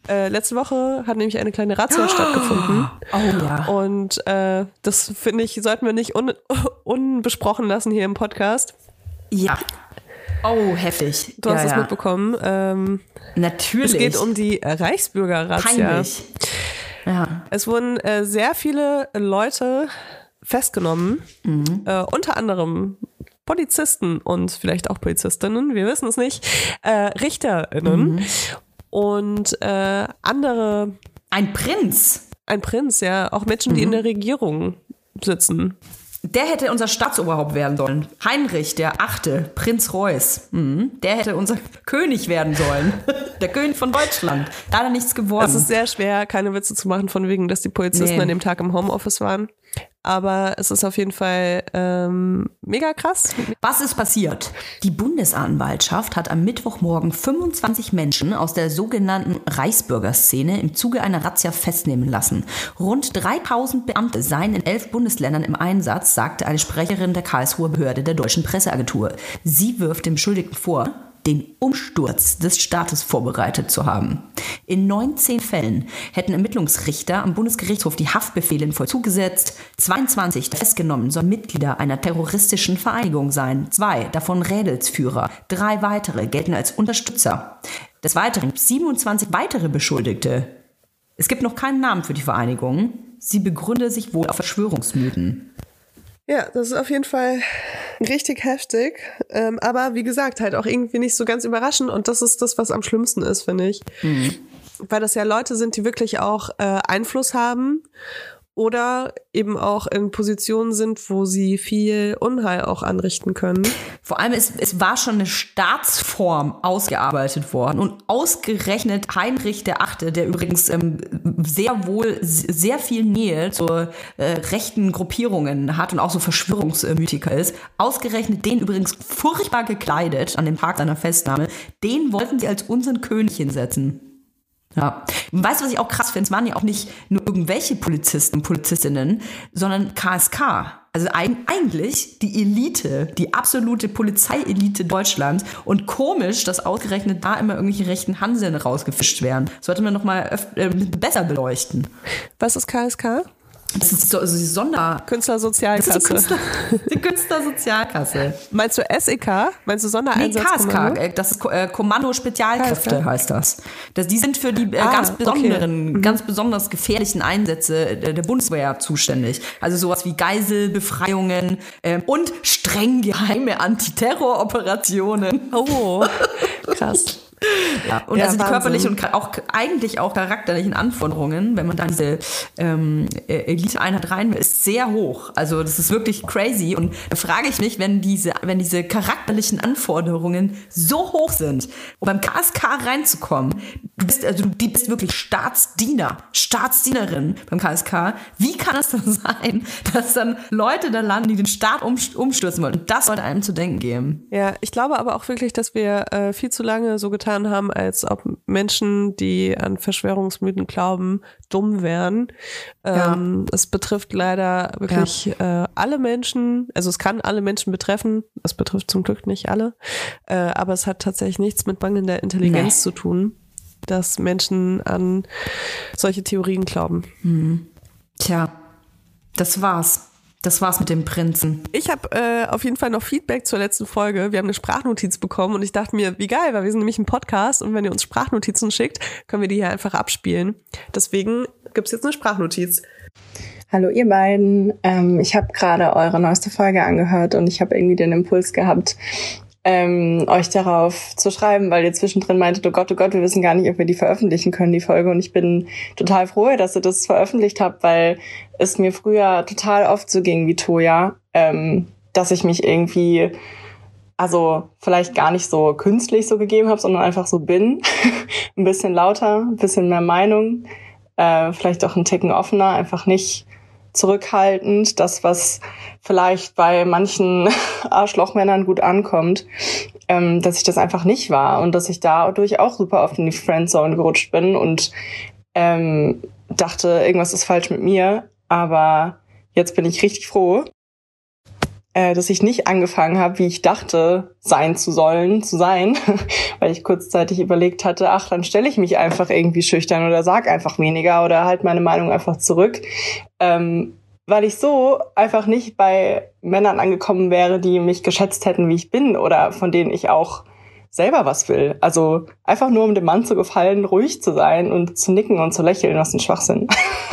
Äh, letzte Woche hat nämlich eine kleine Razzia stattgefunden. Oh ja. Und äh, das finde ich, sollten wir nicht un unbesprochen lassen hier im Podcast. Ja. Oh, heftig. Du ja, hast es ja. mitbekommen. Ähm, Natürlich. es geht um die Reichsbürger-Razzia. Peinlich. Ja. Es wurden äh, sehr viele Leute festgenommen, äh, unter anderem Polizisten und vielleicht auch Polizistinnen, wir wissen es nicht, äh, RichterInnen und äh, andere, Ein Prinz. ein Prinz, ja, auch Menschen, die in der Regierung sitzen. Der hätte unser Staatsoberhaupt werden sollen. Heinrich, der Achte, Prinz Reuß. Mhm. Der hätte unser König werden sollen. Der König von Deutschland. Leider nichts geworden. Es ist sehr schwer, keine Witze zu machen, von wegen, dass die Polizisten Nee. an dem Tag im Homeoffice waren. Aber es ist auf jeden Fall ähm, mega krass. Was ist passiert? Die Bundesanwaltschaft hat am Mittwochmorgen 25 Menschen aus der sogenannten Reichsbürgerszene im Zuge einer Razzia festnehmen lassen. Rund 3000 Beamte seien in elf Bundesländern im Einsatz, sagte eine Sprecherin der Karlsruher Behörde der Deutschen Presseagentur. Sie wirft dem Schuldigen vor, den Umsturz des Staates vorbereitet zu haben. In 19 Fällen hätten Ermittlungsrichter am Bundesgerichtshof die Haftbefehle in Vollzug gesetzt. 22 der festgenommen sollen Mitglieder einer terroristischen Vereinigung sein. Zwei davon Rädelsführer. Drei weitere gelten als Unterstützer. Des Weiteren 27 weitere Beschuldigte. Es gibt noch keinen Namen für die Vereinigung. Sie begründe sich wohl auf Verschwörungsmythen. Ja, das ist auf jeden Fall richtig heftig. Ähm, aber wie gesagt, halt auch irgendwie nicht so ganz überraschend. Und das ist das, was am schlimmsten ist, finde ich. Mhm. Weil das ja Leute sind, die wirklich auch äh, Einfluss haben oder eben auch in Positionen sind, wo sie viel Unheil auch anrichten können. Vor allem, es, es war schon eine Staatsform ausgearbeitet worden und ausgerechnet Heinrich der Achte, der übrigens ähm, sehr wohl sehr viel Nähe zu äh, rechten Gruppierungen hat und auch so Verschwörungsmythiker ist, ausgerechnet den übrigens furchtbar gekleidet an dem Tag seiner Festnahme, den wollten sie als unseren König hinsetzen. Ja. weißt du, was ich auch krass finde? Es waren ja auch nicht nur irgendwelche Polizisten und Polizistinnen, sondern KSK. Also eigentlich die Elite, die absolute Polizeielite Deutschlands. Und komisch, dass ausgerechnet da immer irgendwelche rechten Hanseln rausgefischt werden. Sollte man noch mal äh, besser beleuchten. Was ist KSK? Das ist so, also die Sonder... Künstlersozialkasse. Künstler, die Künstlersozialkasse. Meinst du SEK? Meinst du Sondereinsatzkommando? Nee, KSK. Das ist äh, Kommando Spezialkräfte KSK? heißt das. das. Die sind für die äh, ah, ganz besonderen, okay. ganz besonders gefährlichen Einsätze der, der Bundeswehr zuständig. Also sowas wie Geiselbefreiungen äh, und streng geheime Antiterroroperationen. Oh, krass. Ja, und ja, also die körperlichen und auch eigentlich auch charakterlichen Anforderungen, wenn man da diese ähm, e-, Elite-Einheit rein will, ist sehr hoch. Also das ist wirklich crazy. Und da frage ich mich, wenn diese, wenn diese charakterlichen Anforderungen so hoch sind, um beim KSK reinzukommen, du bist, also du bist wirklich Staatsdiener, Staatsdienerin beim KSK. Wie kann es dann sein, dass dann Leute da landen, die den Staat um, umstürzen wollen? Und das sollte einem zu denken geben. Ja, ich glaube aber auch wirklich, dass wir äh, viel zu lange so getan getan haben, als ob Menschen, die an Verschwörungsmythen glauben, dumm wären. Ja. Ähm, es betrifft leider wirklich ja. äh, alle Menschen. Also es kann alle Menschen betreffen. Es betrifft zum Glück nicht alle. Äh, aber es hat tatsächlich nichts mit mangelnder Intelligenz nee. zu tun, dass Menschen an solche Theorien glauben. Hm. Tja, das war's. Das war's mit dem Prinzen. Ich habe äh, auf jeden Fall noch Feedback zur letzten Folge. Wir haben eine Sprachnotiz bekommen und ich dachte mir, wie geil, weil wir sind nämlich ein Podcast und wenn ihr uns Sprachnotizen schickt, können wir die hier einfach abspielen. Deswegen gibt's jetzt eine Sprachnotiz. Hallo ihr beiden. Ähm, ich habe gerade eure neueste Folge angehört und ich habe irgendwie den Impuls gehabt, ähm, euch darauf zu schreiben, weil ihr zwischendrin meintet, oh Gott, oh Gott, wir wissen gar nicht, ob wir die veröffentlichen können, die Folge. Und ich bin total froh, dass ihr das veröffentlicht habt, weil es mir früher total oft so ging wie Toja, ähm, dass ich mich irgendwie, also vielleicht gar nicht so künstlich so gegeben habe, sondern einfach so bin. ein bisschen lauter, ein bisschen mehr Meinung, äh, vielleicht auch ein Ticken offener, einfach nicht zurückhaltend, das, was vielleicht bei manchen Arschlochmännern gut ankommt, ähm, dass ich das einfach nicht war und dass ich dadurch auch super oft in die Friendzone gerutscht bin und ähm, dachte, irgendwas ist falsch mit mir. Aber jetzt bin ich richtig froh, äh, dass ich nicht angefangen habe, wie ich dachte, sein zu sollen, zu sein, weil ich kurzzeitig überlegt hatte, ach, dann stelle ich mich einfach irgendwie schüchtern oder sag einfach weniger oder halt meine Meinung einfach zurück. Ähm, weil ich so einfach nicht bei Männern angekommen wäre, die mich geschätzt hätten, wie ich bin oder von denen ich auch selber was will. Also einfach nur, um dem Mann zu gefallen, ruhig zu sein und zu nicken und zu lächeln, was ein Schwachsinn.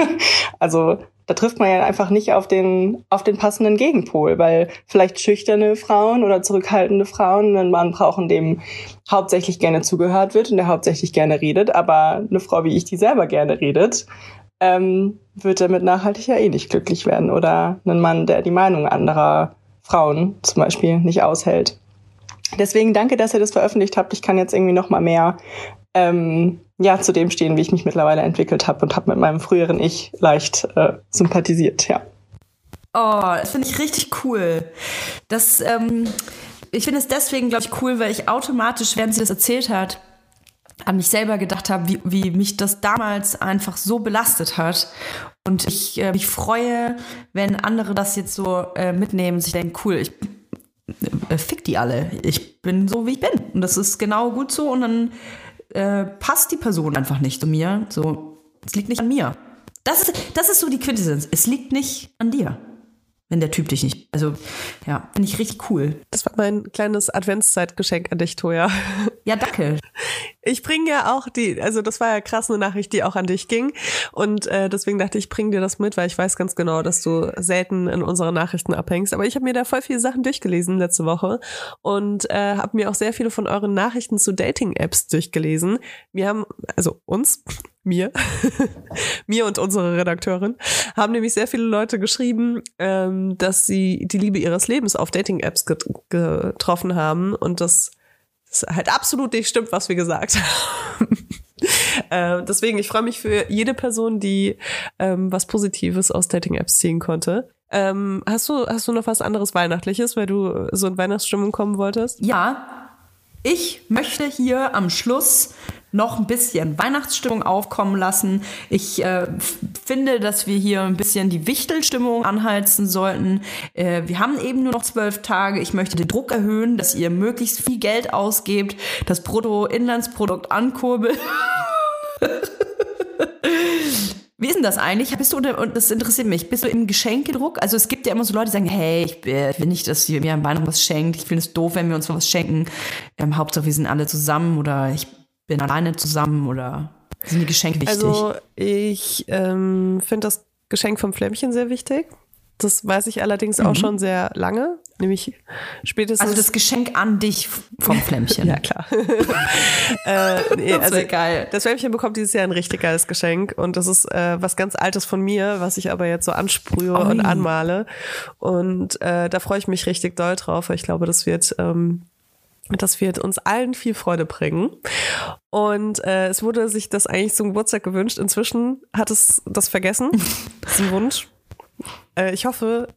also da trifft man ja einfach nicht auf den, auf den passenden Gegenpol, weil vielleicht schüchterne Frauen oder zurückhaltende Frauen einen Mann brauchen, dem hauptsächlich gerne zugehört wird und der hauptsächlich gerne redet, aber eine Frau wie ich, die selber gerne redet, ähm, wird damit nachhaltig ja eh nicht glücklich werden. Oder einen Mann, der die Meinung anderer Frauen zum Beispiel nicht aushält. Deswegen danke, dass ihr das veröffentlicht habt. Ich kann jetzt irgendwie noch mal mehr ähm, ja zu dem stehen, wie ich mich mittlerweile entwickelt habe und habe mit meinem früheren Ich leicht äh, sympathisiert. Ja. Oh, das finde ich richtig cool. Das, ähm, ich finde es deswegen, glaube ich, cool, weil ich automatisch, während sie das erzählt hat, an mich selber gedacht habe, wie, wie mich das damals einfach so belastet hat. Und ich äh, mich freue, wenn andere das jetzt so äh, mitnehmen und sich denken, cool, ich äh, fick die alle. Ich bin so, wie ich bin. Und das ist genau gut so. Und dann äh, passt die Person einfach nicht zu mir. So, es liegt nicht an mir. Das ist, das ist so die Quintessenz. Es liegt nicht an dir wenn der Typ dich nicht. Also, ja, finde ich richtig cool. Das war mein kleines Adventszeitgeschenk an dich, Toja. Ja, danke. Ich bringe ja auch die, also das war ja krass eine Nachricht, die auch an dich ging. Und äh, deswegen dachte ich, ich bringe dir das mit, weil ich weiß ganz genau, dass du selten in unseren Nachrichten abhängst. Aber ich habe mir da voll viele Sachen durchgelesen letzte Woche und äh, habe mir auch sehr viele von euren Nachrichten zu Dating-Apps durchgelesen. Wir haben, also uns, mir, mir und unsere Redakteurin, haben nämlich sehr viele Leute geschrieben, ähm, dass sie die Liebe ihres Lebens auf Dating-Apps get getroffen haben und das, das halt absolut nicht stimmt, was wir gesagt haben. äh, deswegen, ich freue mich für jede Person, die ähm, was Positives aus Dating-Apps ziehen konnte. Ähm, hast du hast du noch was anderes Weihnachtliches, weil du so in Weihnachtsstimmung kommen wolltest? Ja, ich möchte hier am Schluss noch ein bisschen Weihnachtsstimmung aufkommen lassen. Ich äh, finde, dass wir hier ein bisschen die Wichtelstimmung anheizen sollten. Äh, wir haben eben nur noch zwölf Tage. Ich möchte den Druck erhöhen, dass ihr möglichst viel Geld ausgebt, das Bruttoinlandsprodukt ankurbelt. Wie ist denn das eigentlich? Bist du, und das interessiert mich, bist du im Geschenkedruck? Also es gibt ja immer so Leute, die sagen, hey, ich will nicht, dass ihr mir am Weihnachten was schenkt. Ich finde es doof, wenn wir uns was schenken. Ähm, Hauptsache, wir sind alle zusammen oder ich bin alleine zusammen oder sind die Geschenke wichtig? Also ich ähm, finde das Geschenk vom Flämmchen sehr wichtig. Das weiß ich allerdings mhm. auch schon sehr lange, nämlich spätestens. Also das Geschenk an dich vom Flämmchen. ja, klar. äh, nee, das also geil. Das Flämmchen bekommt dieses Jahr ein richtig geiles Geschenk und das ist äh, was ganz Altes von mir, was ich aber jetzt so ansprühe Oi. und anmale. Und äh, da freue ich mich richtig doll drauf, weil ich glaube, das wird ähm, das wird uns allen viel Freude bringen. Und äh, es wurde sich das eigentlich zum Geburtstag gewünscht. Inzwischen hat es das vergessen, diesen Wunsch. Äh, ich hoffe,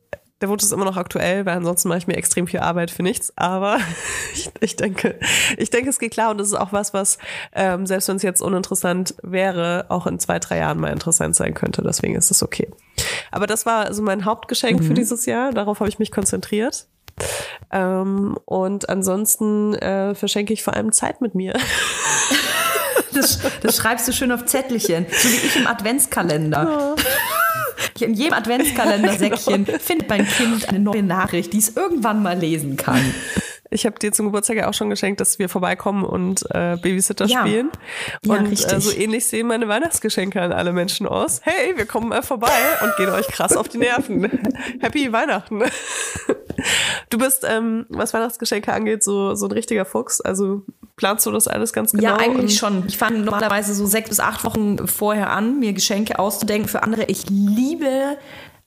der Wunsch ist immer noch aktuell, weil ansonsten mache ich mir extrem viel Arbeit für nichts. Aber ich, ich denke, ich denke, es geht klar und das ist auch was, was ähm, selbst wenn es jetzt uninteressant wäre, auch in zwei, drei Jahren mal interessant sein könnte. Deswegen ist es okay. Aber das war also mein Hauptgeschenk mhm. für dieses Jahr. Darauf habe ich mich konzentriert. Ähm, und ansonsten äh, verschenke ich vor allem Zeit mit mir. Das, das schreibst du schön auf Zettelchen, so wie ich im Adventskalender. Ja. In jedem Adventskalendersäckchen genau. findet mein Kind eine neue Nachricht, die es irgendwann mal lesen kann. Ich habe dir zum Geburtstag ja auch schon geschenkt, dass wir vorbeikommen und äh, Babysitter ja. spielen. Und ja, äh, so ähnlich sehen meine Weihnachtsgeschenke an alle Menschen aus. Hey, wir kommen mal vorbei und gehen euch krass auf die Nerven. Happy Weihnachten. Du bist, ähm, was Weihnachtsgeschenke angeht, so, so ein richtiger Fuchs. Also planst du das alles ganz genau? Ja, eigentlich schon. Ich fange normalerweise so sechs bis acht Wochen vorher an, mir Geschenke auszudenken für andere. Ich liebe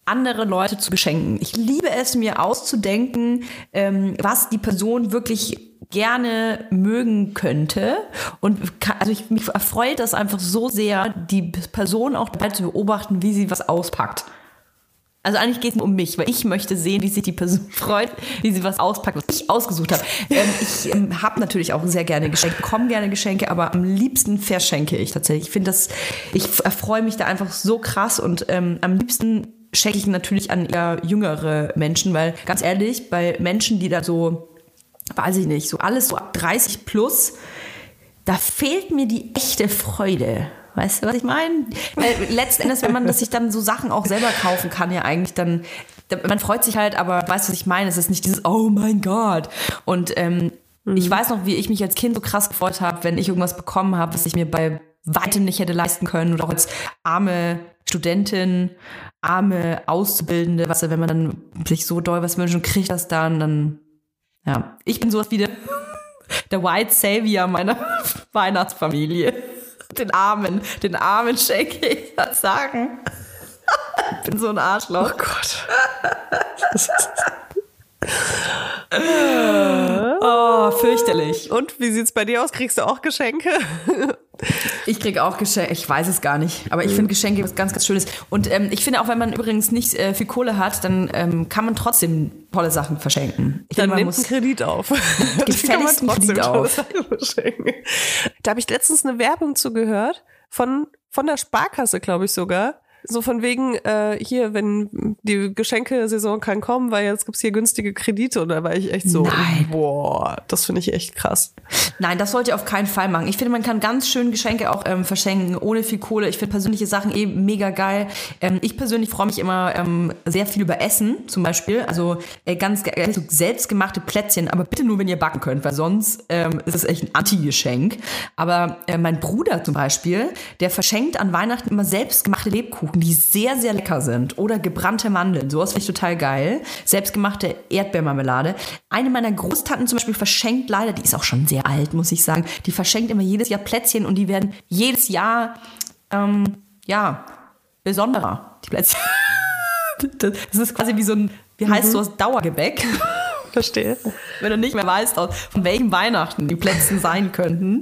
andere Leute zu beschenken. Ich liebe es, mir auszudenken, ähm, was die Person wirklich gerne mögen könnte. Und also ich, mich erfreut das einfach so sehr, die Person auch dabei zu beobachten, wie sie was auspackt. Also eigentlich geht es um mich, weil ich möchte sehen, wie sich die Person freut, wie sie was auspackt, was ich ausgesucht habe. Ähm, ich ähm, habe natürlich auch sehr gerne Geschenke, bekomme gerne Geschenke, aber am liebsten verschenke ich tatsächlich. Ich finde das, ich erfreue mich da einfach so krass und ähm, am liebsten schenke ich natürlich an eher jüngere Menschen, weil ganz ehrlich, bei Menschen, die da so, weiß ich nicht, so alles so ab 30 plus, da fehlt mir die echte Freude. Weißt du, was ich meine? Letzten Endes, wenn man sich dann so Sachen auch selber kaufen kann, ja eigentlich dann, man freut sich halt, aber weißt du, was ich meine? Es ist nicht dieses, oh mein Gott. Und ähm, mhm. ich weiß noch, wie ich mich als Kind so krass gefreut habe, wenn ich irgendwas bekommen habe, was ich mir bei weitem nicht hätte leisten können oder auch als arme Studentin, arme Auszubildende, was wenn man dann sich so doll was wünscht und kriegt das dann, dann, ja. Ich bin sowas wie der, der White Savior meiner Weihnachtsfamilie. Den Armen, den Armen schenke ich das sagen. Ich bin so ein Arschloch. Oh Gott. Oh, fürchterlich. Und wie sieht's bei dir aus? Kriegst du auch Geschenke? Ich kriege auch Geschenke, ich weiß es gar nicht, aber ich finde Geschenke was ganz, ganz Schönes. Und ähm, ich finde auch, wenn man übrigens nicht äh, viel Kohle hat, dann ähm, kann man trotzdem tolle Sachen verschenken. Ich Dann man nimmt einen Kredit auf. gefälligst einen Kredit auf. Da habe ich letztens eine Werbung zugehört von, von der Sparkasse, glaube ich sogar. So von wegen, äh, hier, wenn die Geschenkesaison kann kommen, weil jetzt gibt's hier günstige Kredite. Und da war ich echt so, Nein. boah, das finde ich echt krass. Nein, das sollte ihr auf keinen Fall machen. Ich finde, man kann ganz schön Geschenke auch ähm, verschenken, ohne viel Kohle. Ich finde persönliche Sachen eh mega geil. Ähm, ich persönlich freue mich immer ähm, sehr viel über Essen, zum Beispiel. Also äh, ganz geil, so selbstgemachte Plätzchen, aber bitte nur, wenn ihr backen könnt, weil sonst ähm, ist es echt ein Anti-Geschenk. Aber äh, mein Bruder zum Beispiel, der verschenkt an Weihnachten immer selbstgemachte Lebkuchen, die sehr, sehr lecker sind. Oder gebrannte Mandeln. Sowas finde ich total geil. Selbstgemachte Erdbeermarmelade. Eine meiner Großtanten zum Beispiel verschenkt leider, die ist auch schon sehr alt, muss ich sagen, die verschenkt immer jedes Jahr Plätzchen und die werden jedes Jahr, ähm, ja, besonderer, die Plätzchen. Das ist quasi wie so ein, wie heißt sowas, Dauergebäck. Verstehe. Wenn du nicht mehr weißt, von welchem Weihnachten die Plätzchen sein könnten.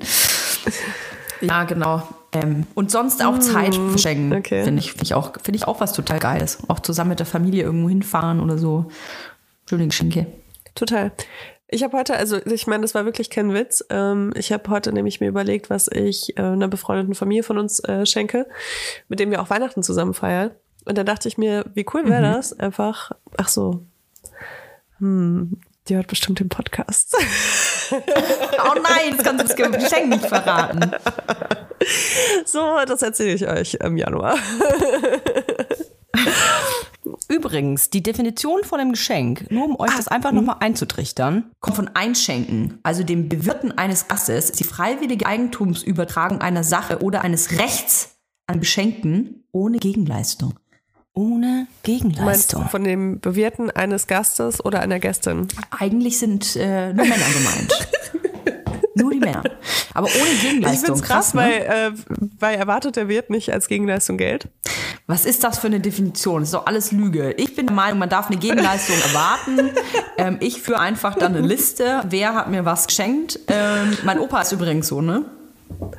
Ja, genau. Ähm, und sonst auch Zeit verschenken. okay. Finde ich, finde ich, auch, finde ich auch was total Geiles. Auch zusammen mit der Familie irgendwo hinfahren oder so. Schöne Geschenke. Total. Ich habe heute, also ich meine, das war wirklich kein Witz. Ähm, ich habe heute nämlich mir überlegt, was ich äh, einer befreundeten Familie von uns äh, schenke, mit dem wir auch Weihnachten zusammen feiern. Und da dachte ich mir, wie cool wäre das? Einfach, ach so, hm, die hört bestimmt den Podcast. Oh nein, das kannst du das Geschenk nicht verraten. so, das erzähle ich euch im Januar. Übrigens, die Definition von einem Geschenk, nur um euch das einfach nochmal einzutrichtern. Kommt von Einschenken, also dem Bewirten eines Gastes, ist die freiwillige Eigentumsübertragung einer Sache oder eines Rechts an Beschenkten ohne Gegenleistung. Ohne Du meinst Gegenleistung. von dem Bewirten eines Gastes oder einer Gästin? Eigentlich sind äh, nur Männer gemeint. nur die Männer. Aber ohne Ich Gegenleistung. find's krass, ne? weil, äh, weil erwartet der Wirt nicht als Gegenleistung Geld. Was ist das für eine Definition? Das ist doch alles Lüge. Ich bin der Meinung, man darf eine Gegenleistung erwarten. Ähm, ich führe einfach dann eine Liste. Wer hat mir was geschenkt? Ähm, mein Opa ist übrigens so, ne?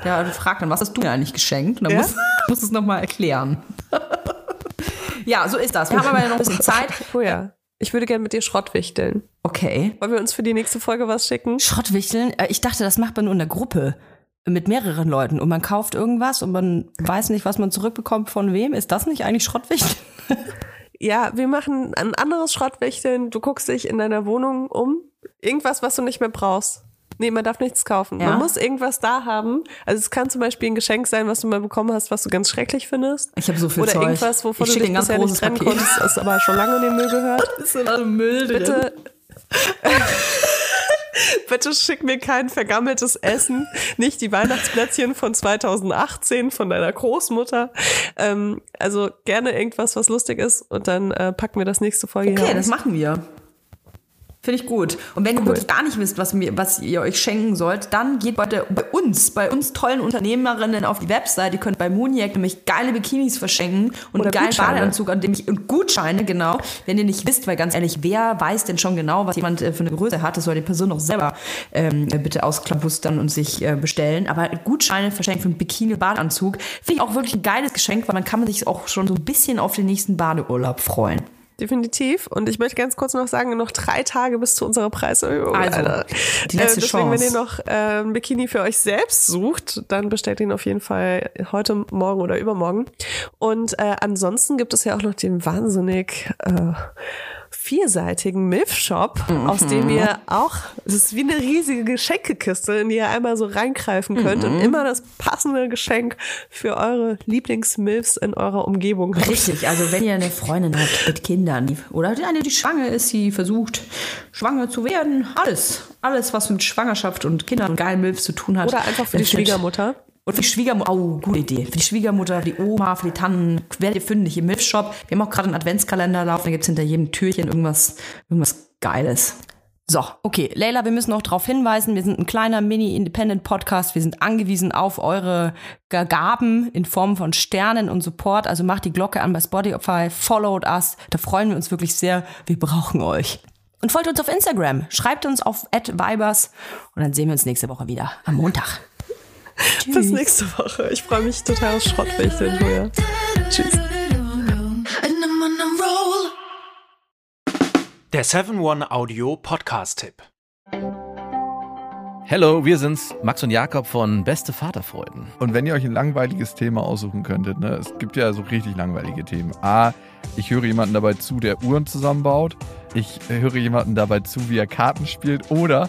Der fragt dann, was hast du mir eigentlich geschenkt? Und dann Ja? muss, muss es nochmal erklären. ja, so ist das. Wir haben aber noch ein bisschen Zeit. Oh ja. Ich würde gerne mit dir Schrott wichteln. Okay. Wollen wir uns für die nächste Folge was schicken? Schrottwichteln, äh, ich dachte, das macht man nur in der Gruppe. Mit mehreren Leuten. Und man kauft irgendwas und man weiß nicht, was man zurückbekommt von wem. Ist das nicht eigentlich Schrottwichteln? Ja, wir machen ein anderes Schrottwichteln. Du guckst dich in deiner Wohnung um. Irgendwas, was du nicht mehr brauchst. Nee, man darf nichts kaufen. Ja. Man muss irgendwas da haben. Also es kann zum Beispiel ein Geschenk sein, was du mal bekommen hast, was du ganz schrecklich findest. Ich habe so viel Oder Zeug. irgendwas, wovon ich du dich bisher nicht trennen Paket. konntest, das aber schon lange in den Müll gehört. ist in Müll drin. Bitte, bitte schick mir kein vergammeltes Essen, nicht die Weihnachtsplätzchen von 2018 von deiner Großmutter. Ähm, also gerne irgendwas, was lustig ist und dann äh, packen wir das nächste Folge Okay, das machen wir. Finde ich gut. Und wenn ihr wirklich gar nicht wisst, was, mir, was ihr euch schenken sollt, dann geht bei, der, bei uns, bei uns tollen Unternehmerinnen auf die Website. Ihr könnt bei Mooniac nämlich geile Bikinis verschenken und Oder einen geilen. Badeanzug, an dem ich, und Gutscheine, genau. Wenn ihr nicht wisst, weil ganz ehrlich, wer weiß denn schon genau, was jemand äh, für eine Größe hat, das soll die Person noch selber ähm, bitte ausklabustern und sich äh, bestellen. Aber Gutscheine verschenken für einen Bikini, Badeanzug, finde ich auch wirklich ein geiles Geschenk, weil man kann sich auch schon so ein bisschen auf den nächsten Badeurlaub freuen. Definitiv. Und ich möchte ganz kurz noch sagen, noch drei Tage bis zu unserer Preiserhöhung. Also, Alter. die letzte äh, deswegen, wenn Chance. ihr noch äh, ein Bikini für euch selbst sucht, dann bestellt ihn auf jeden Fall heute, morgen oder übermorgen. Und äh, ansonsten gibt es ja auch noch den wahnsinnig äh, vierseitigen Milf-Shop, aus dem Mhm. ihr auch, es ist wie eine riesige Geschenkekiste, in die ihr einmal so reingreifen könnt Mhm. und immer das passende Geschenk für eure Lieblingsmilfs in eurer Umgebung habt. Richtig, also wenn ihr eine Freundin habt mit Kindern oder eine, die schwanger ist, die versucht, schwanger zu werden, alles. Alles, was mit Schwangerschaft und Kindern und geilen Milfs zu tun hat. Oder einfach für die Schwiegermutter. Und für die Schwiegermutter, oh, gute Idee. Für die Schwiegermutter, für die Oma, für die Tannen, werdet ihr fündig im Milfshop. Wir haben auch gerade einen Adventskalender laufen, da gibt's hinter jedem Türchen irgendwas, irgendwas Geiles. So, okay. Leila, wir müssen noch darauf hinweisen, wir sind ein kleiner Mini-Independent-Podcast. Wir sind angewiesen auf eure Gaben in Form von Sternen und Support. Also macht die Glocke an bei Spotify, followed us. Da freuen wir uns wirklich sehr. Wir brauchen euch. Und folgt uns auf Instagram. Schreibt uns auf @vibers und dann sehen wir uns nächste Woche wieder am Montag. Bis nächste Woche. Ich freue mich total aus Schrott, wenn ich den höre. Tschüss. Der 7-One Audio Podcast-Tipp. Hallo, wir sind's, Max und Jakob von Beste Vaterfreuden. Und wenn ihr euch ein langweiliges Thema aussuchen könntet, ne, es gibt ja so richtig langweilige Themen. A, ich höre jemanden dabei zu, der Uhren zusammenbaut. Ich höre jemanden dabei zu, wie er Karten spielt. Oder